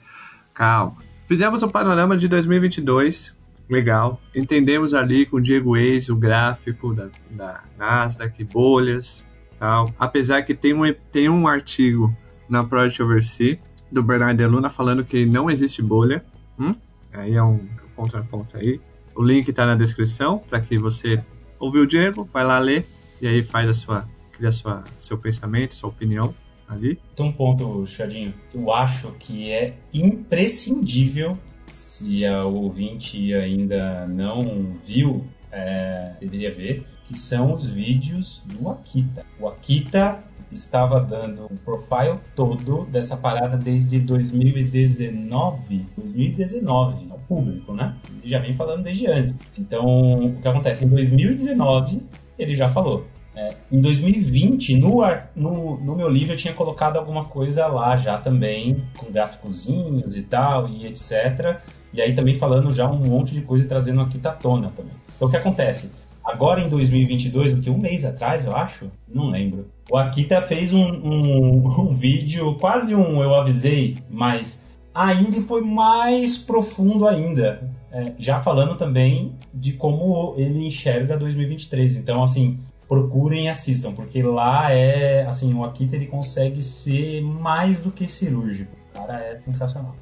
Calma. Fizemos um panorama de 2022. Legal. Entendemos ali com o Diego Reis o gráfico da, da Nasdaq, bolhas, tal. Apesar que tem um, tem um artigo na Project Oversea do Bernardo Luna falando que não existe bolha. Hum? Aí é um contraponto aí. O link está na descrição para que você ouviu o Diego, vai lá ler e aí faz a sua, cria sua, seu pensamento, sua opinião ali. Tem um ponto, Chadinho. Eu acho que é imprescindível se a ouvinte ainda não viu, é, deveria ver, que são os vídeos do Akita. O Akita estava dando um profile todo dessa parada desde 2019. 2019, ao público, né? Ele já vem falando desde antes. Então, o que acontece? Em 2019, ele já falou. É, em 2020, no, no, no, meu livro, eu tinha colocado alguma coisa lá já também, com gráficozinhos e tal, e etc. E aí também falando já um monte de coisa trazendo aqui tatona também. Então, o que acontece? Agora em 2022, do que um mês atrás, eu acho, não lembro. O Akita fez um, um, um vídeo, quase um eu avisei, mas aí ele foi mais profundo ainda. É, já falando também de como ele enxerga 2023. Então, assim, procurem e assistam, porque lá é, assim, o Akita ele consegue ser mais do que cirúrgico. O cara é sensacional.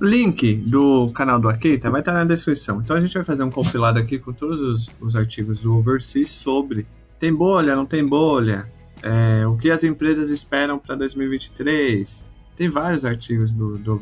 Link do canal do Akita vai estar na descrição. Então a gente vai fazer um compilado aqui com todos os, os artigos do Overseas sobre tem bolha, não tem bolha, é, o que as empresas esperam para 2023. Tem vários artigos do, do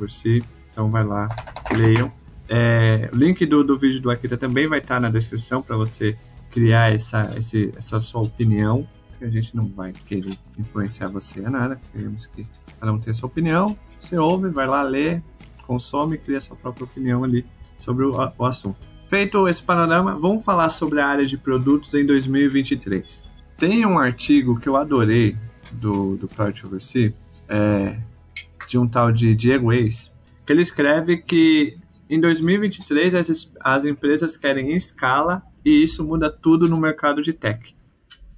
então vai lá, leiam. É, o link do, do vídeo do Akita também vai estar na descrição para você criar essa, esse, essa sua opinião. Que a gente não vai querer influenciar você a nada, queremos que cada um tenha sua opinião. Você ouve, vai lá ler, consome e cria sua própria opinião ali sobre o, o assunto. Feito esse panorama, vamos falar sobre a área de produtos em 2023. Tem um artigo que eu adorei do, do Project Oversea, é, de um tal de Diego Ace, que ele escreve que em 2023 as, as empresas querem escala e isso muda tudo no mercado de tech.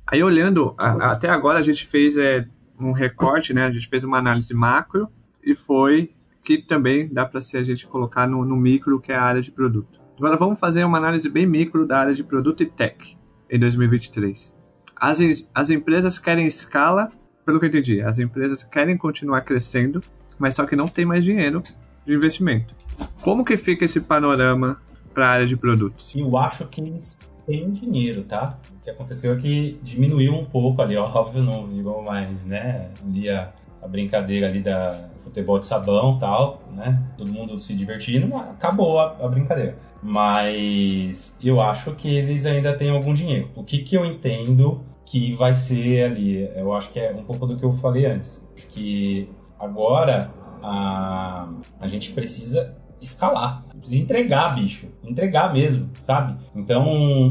Aí olhando, a, até agora a gente fez é, um recorte, né? A gente fez uma análise macro e foi que também dá para se a gente colocar no, no, micro, que é a área de produto. Agora vamos fazer uma análise bem micro da área de produto e tech em 2023. As, as empresas querem escala, pelo que eu entendi, as empresas querem continuar crescendo, mas só que não tem mais dinheiro de investimento. Como que fica esse panorama para a área de produtos? Eu acho que eles têm dinheiro, tá? O que aconteceu é que diminuiu um pouco ali, óbvio, não virou mais, né? Ali a, a brincadeira ali da futebol de sabão tal, né? Todo mundo se divertindo, acabou a, a, brincadeira. Mas eu acho que eles ainda têm algum dinheiro. O que, que eu entendo que vai ser ali? Eu acho que é um pouco do que eu falei antes. Que agora a, a gente precisa escalar, precisa entregar, bicho, entregar mesmo, sabe? Então,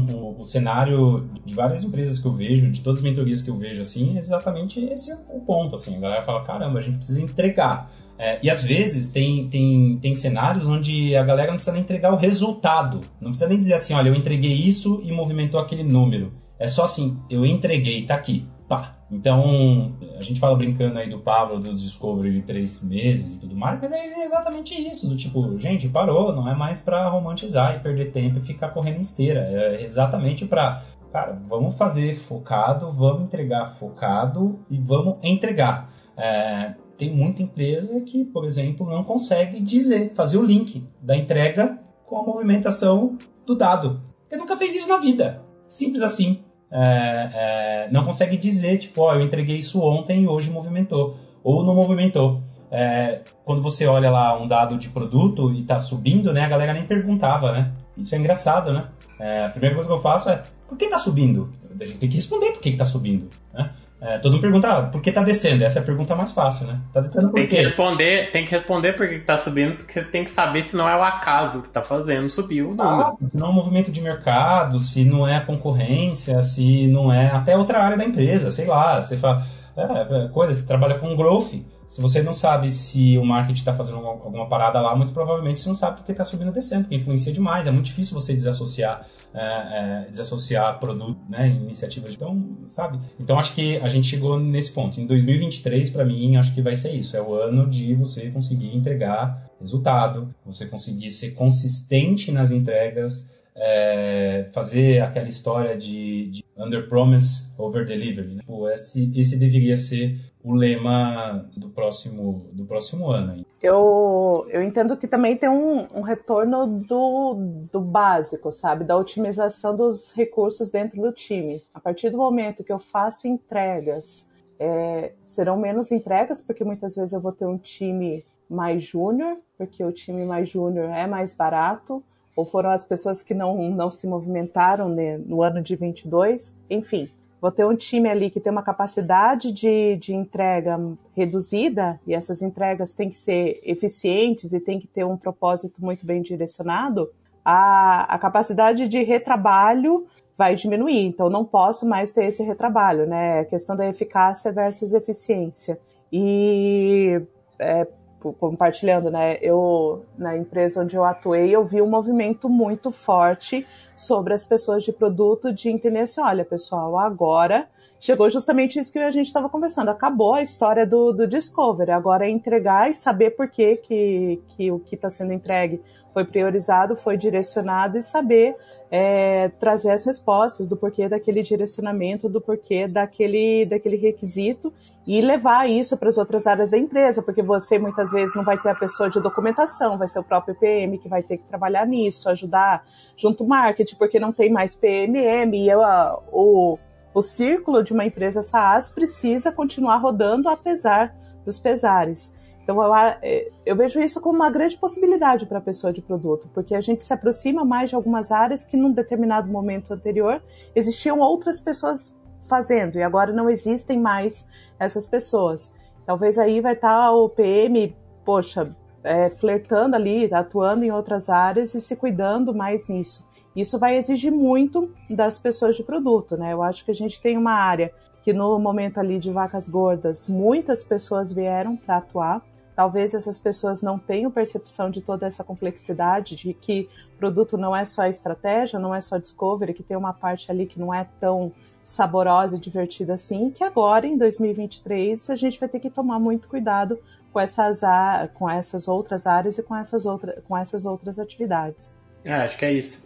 o, o, cenário de várias empresas que eu vejo, de todas as mentorias que eu vejo, assim, é exatamente esse o ponto, assim. A galera fala, caramba, a gente precisa entregar. É, e às vezes tem, tem, tem cenários onde a galera não precisa nem entregar o resultado. Não precisa nem dizer assim, olha, eu entreguei isso e movimentou aquele número. É só assim, eu entreguei, tá aqui. Pá. Então, a gente fala brincando aí do Pablo, dos Discovery de três meses e tudo mais, mas é exatamente isso, do tipo, gente, parou, não é mais para romantizar e perder tempo e ficar correndo esteira. É exatamente para cara, vamos fazer focado, vamos entregar focado e vamos entregar. É, tem muita empresa que, por exemplo, não consegue dizer, fazer o link da entrega com a movimentação do dado. Porque nunca fez isso na vida. Simples assim. É, é, não consegue dizer, tipo, ó, oh, eu entreguei isso ontem e hoje movimentou. Ou não movimentou. É, quando você olha lá um dado de produto e tá subindo, né, a galera nem perguntava, né? Isso é engraçado, né? É, a primeira coisa que eu faço é, por que tá subindo? A gente tem que responder por que, que tá subindo, né? É, todo mundo pergunta, ah, por que tá descendo? Essa é a pergunta mais fácil, né? Tá descendo por tem quê? Que responder, tem que responder por que, tá subindo, porque tem que saber se não é o acaso que tá fazendo subir o número. Ah, se não é um movimento de mercado, se não é a concorrência, se não é até outra área da empresa, sei lá. Você fala, é, é coisa, você trabalha com growth. Se você não sabe se o marketing está fazendo alguma parada lá, muito provavelmente você não sabe porque está subindo ou descendo, porque influencia demais. É muito difícil você desassociar, é, é, desassociar produto, né, iniciativas. Então, sabe? Então, acho que a gente chegou nesse ponto. Em 2023, para mim, acho que vai ser isso. É o ano de você conseguir entregar resultado, você conseguir ser consistente nas entregas, é, fazer aquela história de, de under promise over delivery. Né? Tipo, esse, esse deveria ser o lema do próximo, do próximo ano. Eu, eu entendo que também tem um, um retorno do, do básico, sabe? Da otimização dos recursos dentro do time. A partir do momento que eu faço entregas, é, serão menos entregas, porque muitas vezes eu vou ter um time mais júnior, porque o time mais júnior é mais barato, ou foram as pessoas que não, não se movimentaram né, no ano de 22, enfim vou ter um time ali que tem uma capacidade de, de entrega reduzida, e essas entregas têm que ser eficientes e tem que ter um propósito muito bem direcionado, a, a capacidade de retrabalho vai diminuir. Então, não posso mais ter esse retrabalho, né? A questão da eficácia versus eficiência. E é, compartilhando, né? Eu na empresa onde eu atuei, eu vi um movimento muito forte sobre as pessoas de produto de entender assim, olha, pessoal, agora chegou justamente isso que a gente estava conversando. Acabou a história do, do Discovery. Agora é entregar e saber por que, que, que o que está sendo entregue foi priorizado, foi direcionado e saber é, trazer as respostas do porquê daquele direcionamento, do porquê daquele, daquele requisito e levar isso para as outras áreas da empresa, porque você muitas vezes não vai ter a pessoa de documentação, vai ser o próprio PM que vai ter que trabalhar nisso, ajudar junto marketing, porque não tem mais PMM e eu, o, o círculo de uma empresa SaaS precisa continuar rodando apesar dos pesares. Então eu, é, eu vejo isso como uma grande possibilidade para a pessoa de produto, porque a gente se aproxima mais de algumas áreas que num determinado momento anterior existiam outras pessoas fazendo e agora não existem mais essas pessoas. Talvez aí vai estar tá o PM, poxa, é, flertando ali, atuando em outras áreas e se cuidando mais nisso. Isso vai exigir muito das pessoas de produto, né? Eu acho que a gente tem uma área que no momento ali de vacas gordas, muitas pessoas vieram para atuar Talvez essas pessoas não tenham percepção de toda essa complexidade, de que produto não é só estratégia, não é só discovery, que tem uma parte ali que não é tão saborosa e divertida assim, que agora, em 2023, a gente vai ter que tomar muito cuidado com essas, com essas outras áreas e com essas, outra, com essas outras atividades. É, acho que é isso.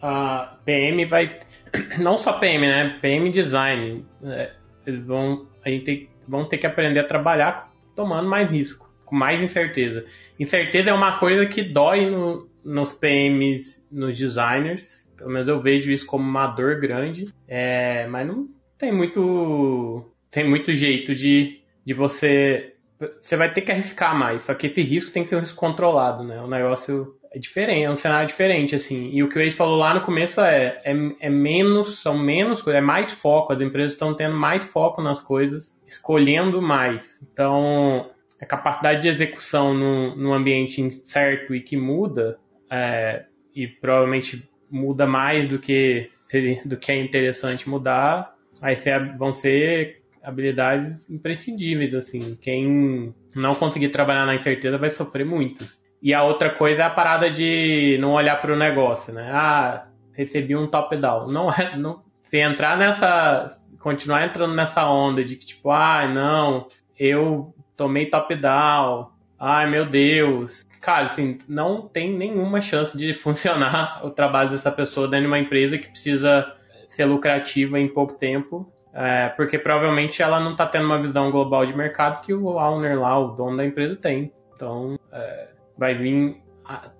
A, PM vai. Não só PM, né? PM design. É, eles vão. A gente tem, vão ter que aprender a trabalhar tomando mais risco com mais incerteza. Incerteza é uma coisa que dói no, nos PMs, nos designers. Pelo menos eu vejo isso como uma dor grande. É, mas não tem muito. Tem muito jeito de, de você. Você vai ter que arriscar mais. Só que esse risco tem que ser um risco controlado, né? O negócio é diferente, é um cenário diferente, assim. E o que o Ed falou lá no começo é, é, é menos, são menos coisas, é mais foco. As empresas estão tendo mais foco nas coisas, escolhendo mais. Então, a capacidade de execução num, num ambiente incerto e que muda, é, e provavelmente muda mais do que, do que é interessante mudar, aí vão ser habilidades imprescindíveis, assim. Quem não conseguir trabalhar na incerteza vai sofrer muito. E a outra coisa é a parada de não olhar para o negócio, né? Ah, recebi um top-down. Não é, não, se entrar nessa, continuar entrando nessa onda de que tipo, ah, não, eu tomei top-down, ai meu Deus. Cara, assim, não tem nenhuma chance de funcionar o trabalho dessa pessoa dentro de uma empresa que precisa ser lucrativa em pouco tempo, é, porque provavelmente ela não está tendo uma visão global de mercado que o owner lá, o dono da empresa, tem. Então, é, vai vir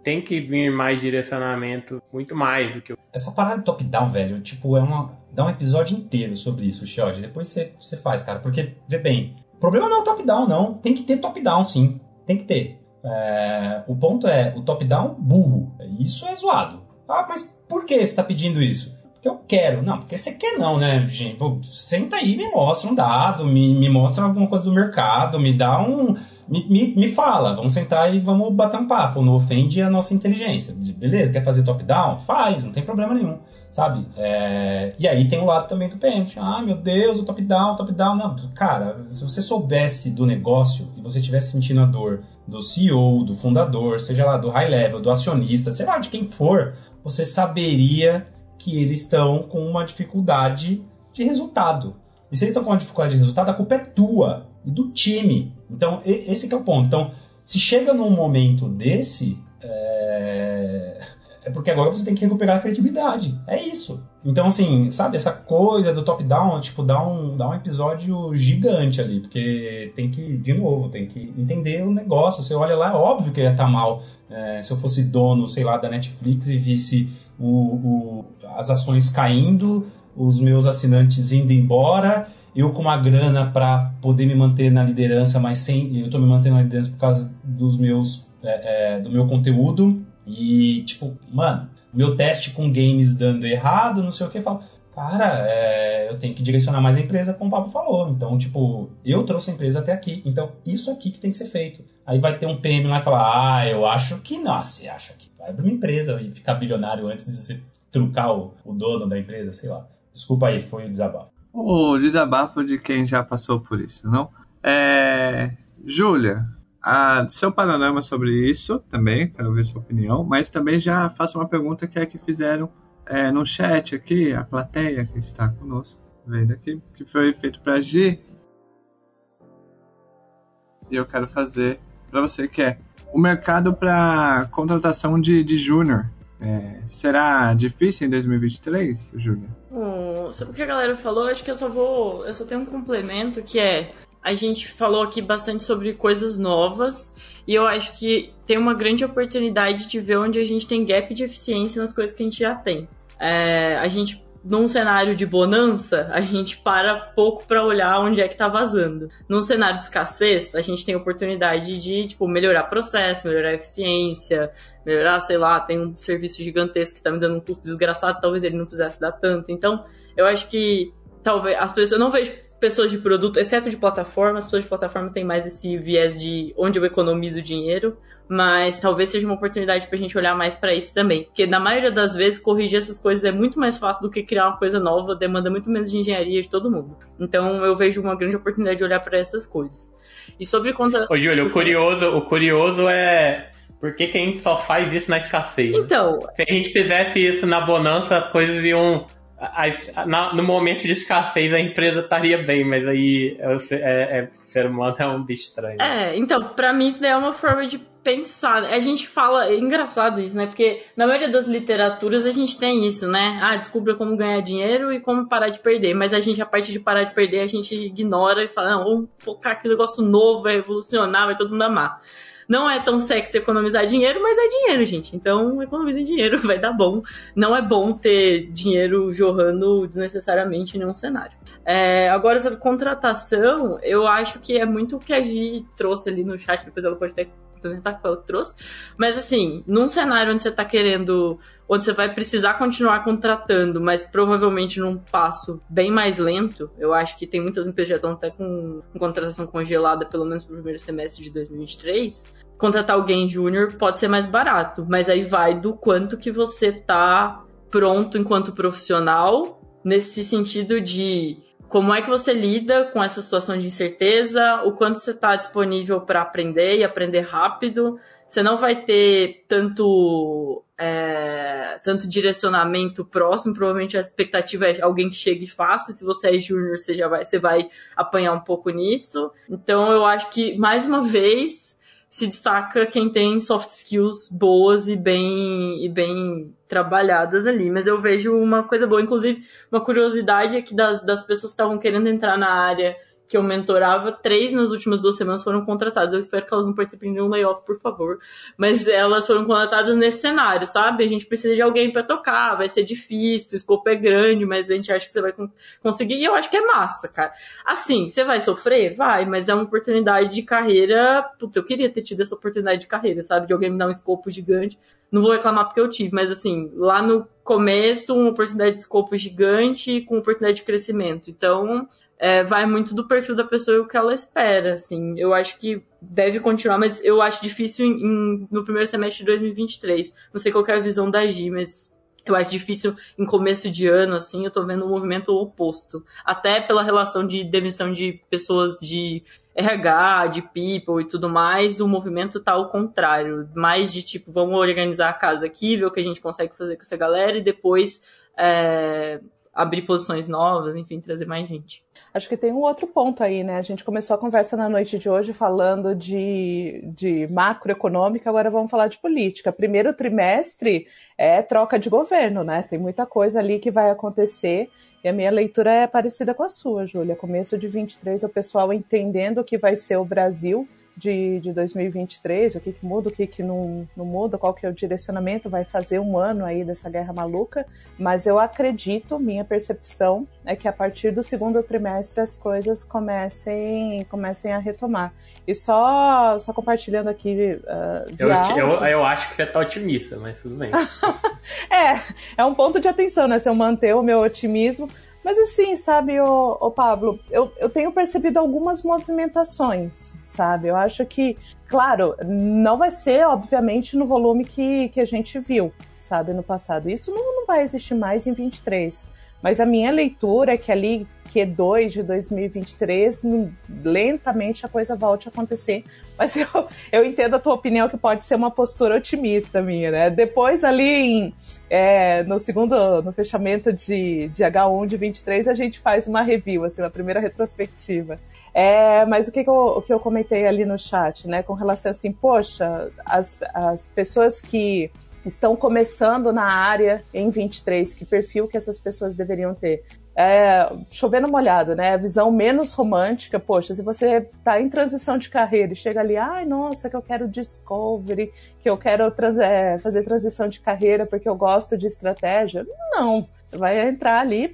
tem que vir mais direcionamento, muito mais do que. Essa parada top-down, velho, tipo, é uma. dá um episódio inteiro sobre isso, Xioge. Depois você, você faz, cara. Porque, vê bem, o problema não é o top-down, não. Tem que ter top-down, sim. Tem que ter. É, o ponto é, o top-down burro. Isso é zoado. Ah, mas por que você está pedindo isso? Porque eu quero. Não, porque você quer não, né, gente? Pô, senta aí, me mostra um dado, me, me mostra alguma coisa do mercado, me dá um... Me, me, me fala, vamos sentar e vamos bater um papo. Não ofende a nossa inteligência. Beleza, quer fazer top-down? Faz, não tem problema nenhum sabe? É... E aí tem o lado também do pênalti. Ah, meu Deus, o top-down, top-down. Não, cara, se você soubesse do negócio e você tivesse sentindo a dor do CEO, do fundador, seja lá do high level, do acionista, sei lá de quem for, você saberia que eles estão com uma dificuldade de resultado. E se eles estão com uma dificuldade de resultado, a culpa é tua e do time. Então, esse é o ponto. Então, se chega num momento desse, é é porque agora você tem que recuperar a credibilidade. É isso. Então, assim, sabe, essa coisa do top-down, tipo, dá um, dá um episódio gigante ali, porque tem que, de novo, tem que entender o negócio. Você olha lá, é óbvio que ia estar tá mal. É, se eu fosse dono, sei lá, da Netflix e visse o, o, as ações caindo, os meus assinantes indo embora, eu com uma grana para poder me manter na liderança, mas sem. Eu tô me mantendo na liderança por causa dos meus. É, é, do meu conteúdo e, tipo, mano, meu teste com games dando errado, não sei o que, eu falo, cara, é, eu tenho que direcionar mais a empresa, como o Pablo falou. Então, tipo, eu trouxe a empresa até aqui, então isso aqui que tem que ser feito. Aí vai ter um PM lá e falar, ah, eu acho que, nossa, você acha que vai pra uma empresa e ficar bilionário antes de você trucar o, o dono da empresa, sei lá. Desculpa aí, foi o desabafo. O desabafo de quem já passou por isso, não? É... Júlia, a, seu panorama sobre isso também, quero ver sua opinião, mas também já faço uma pergunta que é que fizeram é, no chat aqui, a plateia que está conosco, vendo aqui, que foi feito para G. E eu quero fazer para você, que é o mercado para contratação de, de júnior. É, será difícil em 2023, Júlia? Hum, sobre o que a galera falou, acho que eu só vou. Eu só tenho um complemento que é a gente falou aqui bastante sobre coisas novas e eu acho que tem uma grande oportunidade de ver onde a gente tem gap de eficiência nas coisas que a gente já tem. É, a gente num cenário de bonança, a gente para pouco para olhar onde é que tá vazando. Num cenário de escassez, a gente tem oportunidade de, tipo, melhorar processo, melhorar eficiência, melhorar, sei lá, tem um serviço gigantesco que tá me dando um custo desgraçado, talvez ele não precisasse dar tanto. Então, eu acho que talvez as pessoas eu não vejo pessoas de produto, exceto de plataforma, as pessoas de plataforma têm mais esse viés de onde eu economizo dinheiro, mas talvez seja uma oportunidade pra gente olhar mais para isso também, porque na maioria das vezes corrigir essas coisas é muito mais fácil do que criar uma coisa nova, demanda muito menos de engenharia de todo mundo. Então eu vejo uma grande oportunidade de olhar para essas coisas. E sobre conta Ô, Júlio, o curioso, o curioso é por que, que, a gente só faz isso na escassez? Então. Se a gente fizesse isso na bonança, as coisas iam no momento de escassez a empresa estaria bem, mas aí é, é, é, o ser humano é um bicho estranho. É, então, pra mim isso daí é uma forma de pensar. A gente fala, é engraçado isso, né? Porque na maioria das literaturas a gente tem isso, né? Ah, descubra como ganhar dinheiro e como parar de perder. Mas a gente, a parte de parar de perder, a gente ignora e fala, não, vamos focar aquele negócio novo, vai revolucionar, vai todo mundo amar. Não é tão sexy economizar dinheiro, mas é dinheiro, gente. Então, economizem dinheiro, vai dar bom. Não é bom ter dinheiro jorrando desnecessariamente em nenhum cenário. É, agora, sobre contratação, eu acho que é muito o que a Gi trouxe ali no chat, depois ela pode até complementar o que ela trouxe. Mas, assim, num cenário onde você está querendo onde você vai precisar continuar contratando, mas provavelmente num passo bem mais lento. Eu acho que tem muitas empresas que já estão até com, com contratação congelada, pelo menos pro primeiro semestre de 2023. Contratar alguém júnior pode ser mais barato, mas aí vai do quanto que você tá pronto enquanto profissional, nesse sentido de como é que você lida com essa situação de incerteza, o quanto você está disponível para aprender e aprender rápido. Você não vai ter tanto é, tanto direcionamento próximo, provavelmente a expectativa é alguém que chegue fácil. Se você é júnior, você já vai, você vai apanhar um pouco nisso. Então eu acho que mais uma vez se destaca quem tem soft skills boas e bem e bem trabalhadas ali. Mas eu vejo uma coisa boa, inclusive uma curiosidade é que das, das pessoas que estavam querendo entrar na área que eu mentorava, três nas últimas duas semanas foram contratadas. Eu espero que elas não participem de um layoff, por favor. Mas elas foram contratadas nesse cenário, sabe? A gente precisa de alguém para tocar, vai ser difícil, o escopo é grande, mas a gente acha que você vai conseguir. E eu acho que é massa, cara. Assim, você vai sofrer? Vai, mas é uma oportunidade de carreira. Puta, eu queria ter tido essa oportunidade de carreira, sabe? De alguém me dar um escopo gigante. Não vou reclamar porque eu tive, mas assim, lá no começo, uma oportunidade de escopo gigante com oportunidade de crescimento. Então, é, vai muito do perfil da pessoa e o que ela espera, assim. Eu acho que deve continuar, mas eu acho difícil em, em, no primeiro semestre de 2023. Não sei qual é a visão da Gi, mas eu acho difícil em começo de ano, assim, eu tô vendo um movimento oposto. Até pela relação de demissão de pessoas de RH, de people e tudo mais, o movimento tá ao contrário. Mais de tipo, vamos organizar a casa aqui, ver o que a gente consegue fazer com essa galera e depois é, abrir posições novas, enfim, trazer mais gente. Acho que tem um outro ponto aí, né? A gente começou a conversa na noite de hoje falando de, de macroeconômica, agora vamos falar de política. Primeiro trimestre é troca de governo, né? Tem muita coisa ali que vai acontecer. E a minha leitura é parecida com a sua, Júlia. Começo de 23, o pessoal entendendo o que vai ser o Brasil de, de 2023, o que, que muda, o que, que não, não muda, qual que é o direcionamento, vai fazer um ano aí dessa guerra maluca, mas eu acredito, minha percepção é que a partir do segundo trimestre as coisas comecem, comecem a retomar. E só, só compartilhando aqui uh, eu, eu, eu, acho que você está otimista, mas tudo bem. é, é um ponto de atenção, né? Se eu manter o meu otimismo, mas assim, sabe, o, Pablo, eu, eu tenho percebido algumas movimentações, sabe? Eu acho que, claro, não vai ser, obviamente, no volume que, que a gente viu, sabe, no passado. Isso não, não vai existir mais em 23. Mas a minha leitura é que ali, Q2 de 2023, lentamente a coisa volte a acontecer. Mas eu, eu entendo a tua opinião que pode ser uma postura otimista minha, né? Depois ali em, é, no segundo, no fechamento de, de H1 de 23, a gente faz uma review, assim, uma primeira retrospectiva. É, mas o que, que, eu, o que eu comentei ali no chat, né? Com relação assim, poxa, as, as pessoas que estão começando na área em 23, que perfil que essas pessoas deveriam ter. É, chovendo molhado, né? A visão menos romântica, poxa, se você está em transição de carreira e chega ali, ai, nossa, que eu quero discovery, que eu quero é, fazer transição de carreira porque eu gosto de estratégia. Não, você vai entrar ali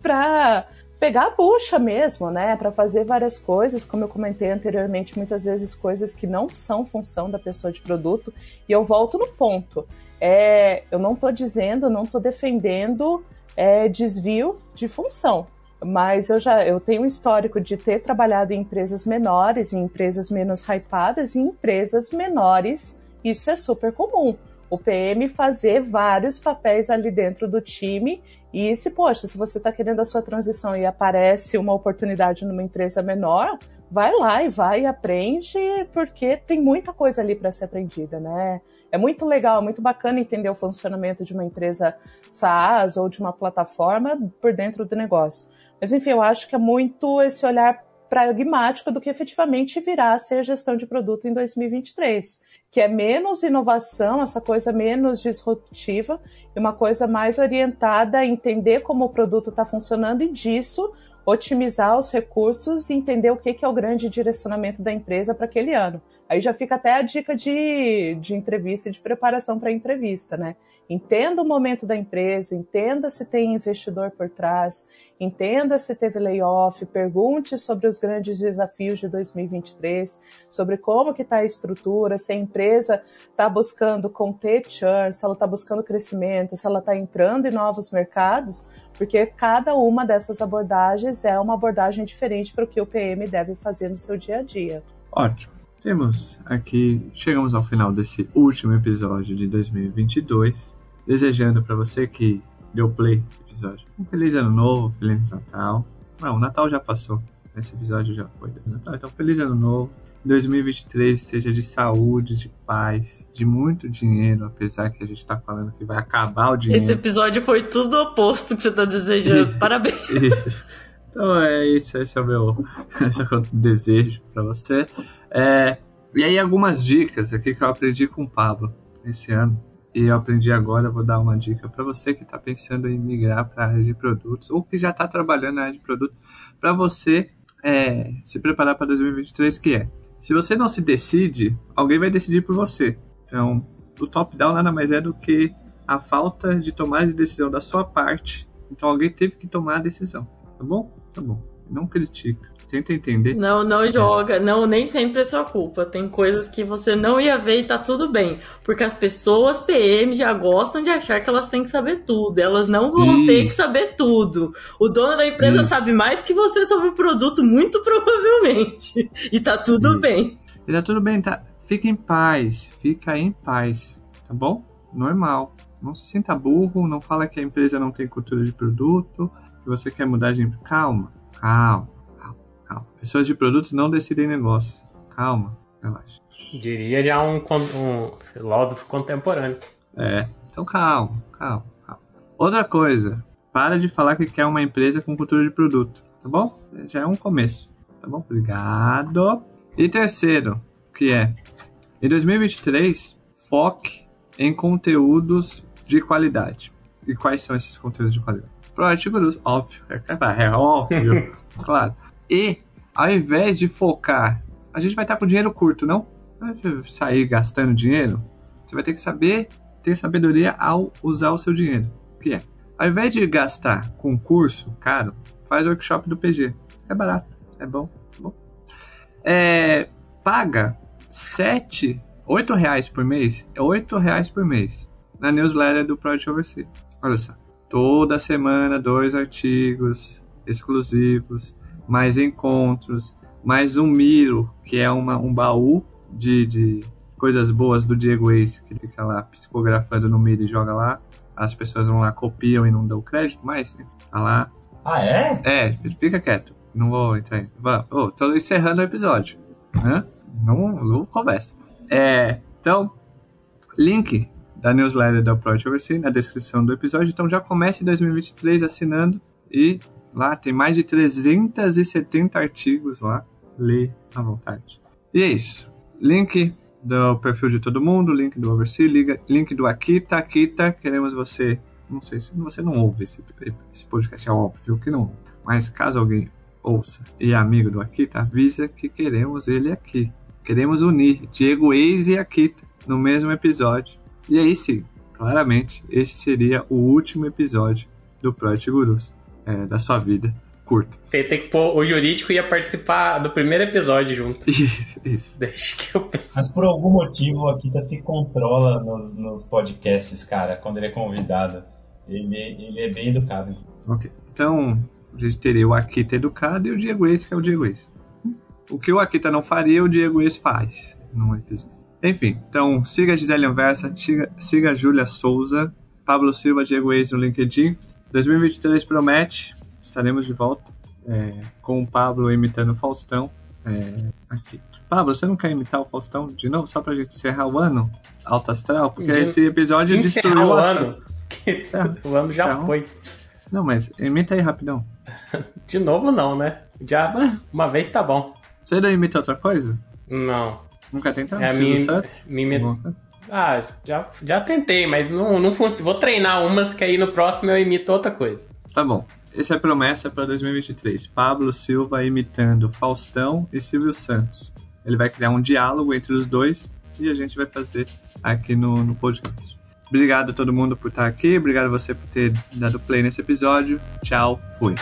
para pegar a bucha mesmo, né, para fazer várias coisas, como eu comentei anteriormente, muitas vezes coisas que não são função da pessoa de produto, e eu volto no ponto. É, eu não estou dizendo, não estou defendendo é, desvio de função, mas eu já eu tenho um histórico de ter trabalhado em empresas menores, em empresas menos hypadas, e em empresas menores, isso é super comum o PM fazer vários papéis ali dentro do time. E se, poxa, se você está querendo a sua transição e aparece uma oportunidade numa empresa menor, vai lá e vai e aprende, porque tem muita coisa ali para ser aprendida, né? É muito legal, muito bacana entender o funcionamento de uma empresa SaaS ou de uma plataforma por dentro do negócio. Mas enfim, eu acho que é muito esse olhar pragmático do que efetivamente virá a ser gestão de produto em 2023, que é menos inovação, essa coisa menos disruptiva e uma coisa mais orientada a entender como o produto está funcionando e disso otimizar os recursos e entender o que, que é o grande direcionamento da empresa para aquele ano. Aí já fica até a dica de, de entrevista e de preparação para a entrevista, né? Entenda o momento da empresa, entenda se tem investidor por trás, entenda se teve layoff, pergunte sobre os grandes desafios de 2023, sobre como que está a estrutura, se a empresa está buscando conter churn, se ela está buscando crescimento, se ela está entrando em novos mercados, porque cada uma dessas abordagens é uma abordagem diferente para o que o PM deve fazer no seu dia a dia. Ótimo. Temos aqui, chegamos ao final desse último episódio de 2022, desejando para você que deu play no episódio um feliz ano novo, feliz Natal. Não, o Natal já passou, esse episódio já foi do Natal, então feliz ano novo. 2023 seja de saúde, de paz, de muito dinheiro, apesar que a gente tá falando que vai acabar o dinheiro. Esse episódio foi tudo oposto que você tá desejando. Parabéns. Então é isso, esse é o meu, esse é o meu desejo para você. É, e aí algumas dicas aqui que eu aprendi com o Pablo esse ano. E eu aprendi agora, vou dar uma dica para você que está pensando em migrar para a área de produtos ou que já está trabalhando na área de produtos, para você é, se preparar para 2023, que é, se você não se decide, alguém vai decidir por você. Então, o top-down nada mais é do que a falta de tomar de decisão da sua parte. Então, alguém teve que tomar a decisão. Tá bom? Tá bom. Não critica. Tenta entender. Não, não joga. Não, nem sempre é sua culpa. Tem coisas que você não ia ver e tá tudo bem. Porque as pessoas PM já gostam de achar que elas têm que saber tudo. Elas não vão Isso. ter que saber tudo. O dono da empresa Isso. sabe mais que você sobre o produto, muito provavelmente. E tá tudo Isso. bem. E tá tudo bem, tá? Fica em paz. Fica em paz. Tá bom? Normal. Não se sinta burro. Não fala que a empresa não tem cultura de produto. Que você quer mudar de empresa. Calma. Calma. Calma. Calma. Pessoas de produtos não decidem negócios. Calma. Relaxa. Diria já um, um filósofo contemporâneo. É. Então calma. Calma. Calma. Outra coisa. Para de falar que quer uma empresa com cultura de produto. Tá bom? Já é um começo. Tá bom? Obrigado. E terceiro, que é em 2023, foque em conteúdos de qualidade. E quais são esses conteúdos de qualidade? Pro artigos, óbvio. É óbvio. claro. E, ao invés de focar, a gente vai estar com dinheiro curto, não? Vai sair gastando dinheiro? Você vai ter que saber, ter sabedoria ao usar o seu dinheiro. O que é? Ao invés de gastar com curso caro, faz workshop do PG. É barato, é bom, é bom. É, paga 7, 8 reais por mês, é 8 reais por mês na newsletter do Project Oversee. Olha só, toda semana dois artigos exclusivos, mais encontros, mais um Miro, que é uma, um baú de, de coisas boas do Diego Ace, que fica lá psicografando no Miro e joga lá. As pessoas vão lá, copiam e não dão crédito, mas tá lá. Ah, é? É, fica quieto. Não vou entrar. Vá, Ô, tô encerrando o episódio. Né? Não, não conversa. É, então, link da newsletter da Project Oversee na descrição do episódio. Então já comece em 2023 assinando e lá tem mais de 370 artigos lá. Lê à vontade. E é isso. Link do perfil de todo mundo, link do Oversee, link do Akita. Akita, queremos você. Não sei se você não ouve esse, esse podcast, é óbvio que não. Mas caso alguém ouça e é amigo do Akita, avisa que queremos ele aqui. Queremos unir Diego Eis e Akita no mesmo episódio. E aí sim, claramente, esse seria o último episódio do Project Gurus é, da sua vida curta. Tem, tem que pôr o jurídico ia participar do primeiro episódio junto. Isso. Deixa que eu Mas por algum motivo a Kita se controla nos, nos podcasts, cara, quando ele é convidado. Ele, ele é bem educado. Ok. Então, a gente teria o Akita educado e o Diego Eis, que é o Diego Eis. O que o Akita não faria, o Diego Eis faz num episódio. Enfim, então siga a Gisele Anversa, siga, siga a Júlia Souza, Pablo Silva, Diego Eis no LinkedIn. 2023 promete, estaremos de volta é, com o Pablo imitando o Faustão. é, aqui. Pablo, você não quer imitar o Faustão de novo, só pra gente encerrar o ano alto astral? Porque De- esse episódio destruiu o ano. Que o ano já foi. Não, mas imita aí rapidão. De novo não, né? Já uma vez tá bom. Você não imita outra coisa? Não. Nunca tentou? É a Silvio minha, coisa? Ah, já, já tentei, mas não, não vou treinar umas que aí no próximo eu imito outra coisa. Tá bom. Essa é a promessa para 2023. Pablo Silva imitando Faustão e Silvio Santos. Ele vai criar um diálogo entre os dois e a gente vai fazer aqui no, no podcast. Obrigado a todo mundo por estar aqui. Obrigado a você por ter dado play nesse episódio. Tchau. Fui.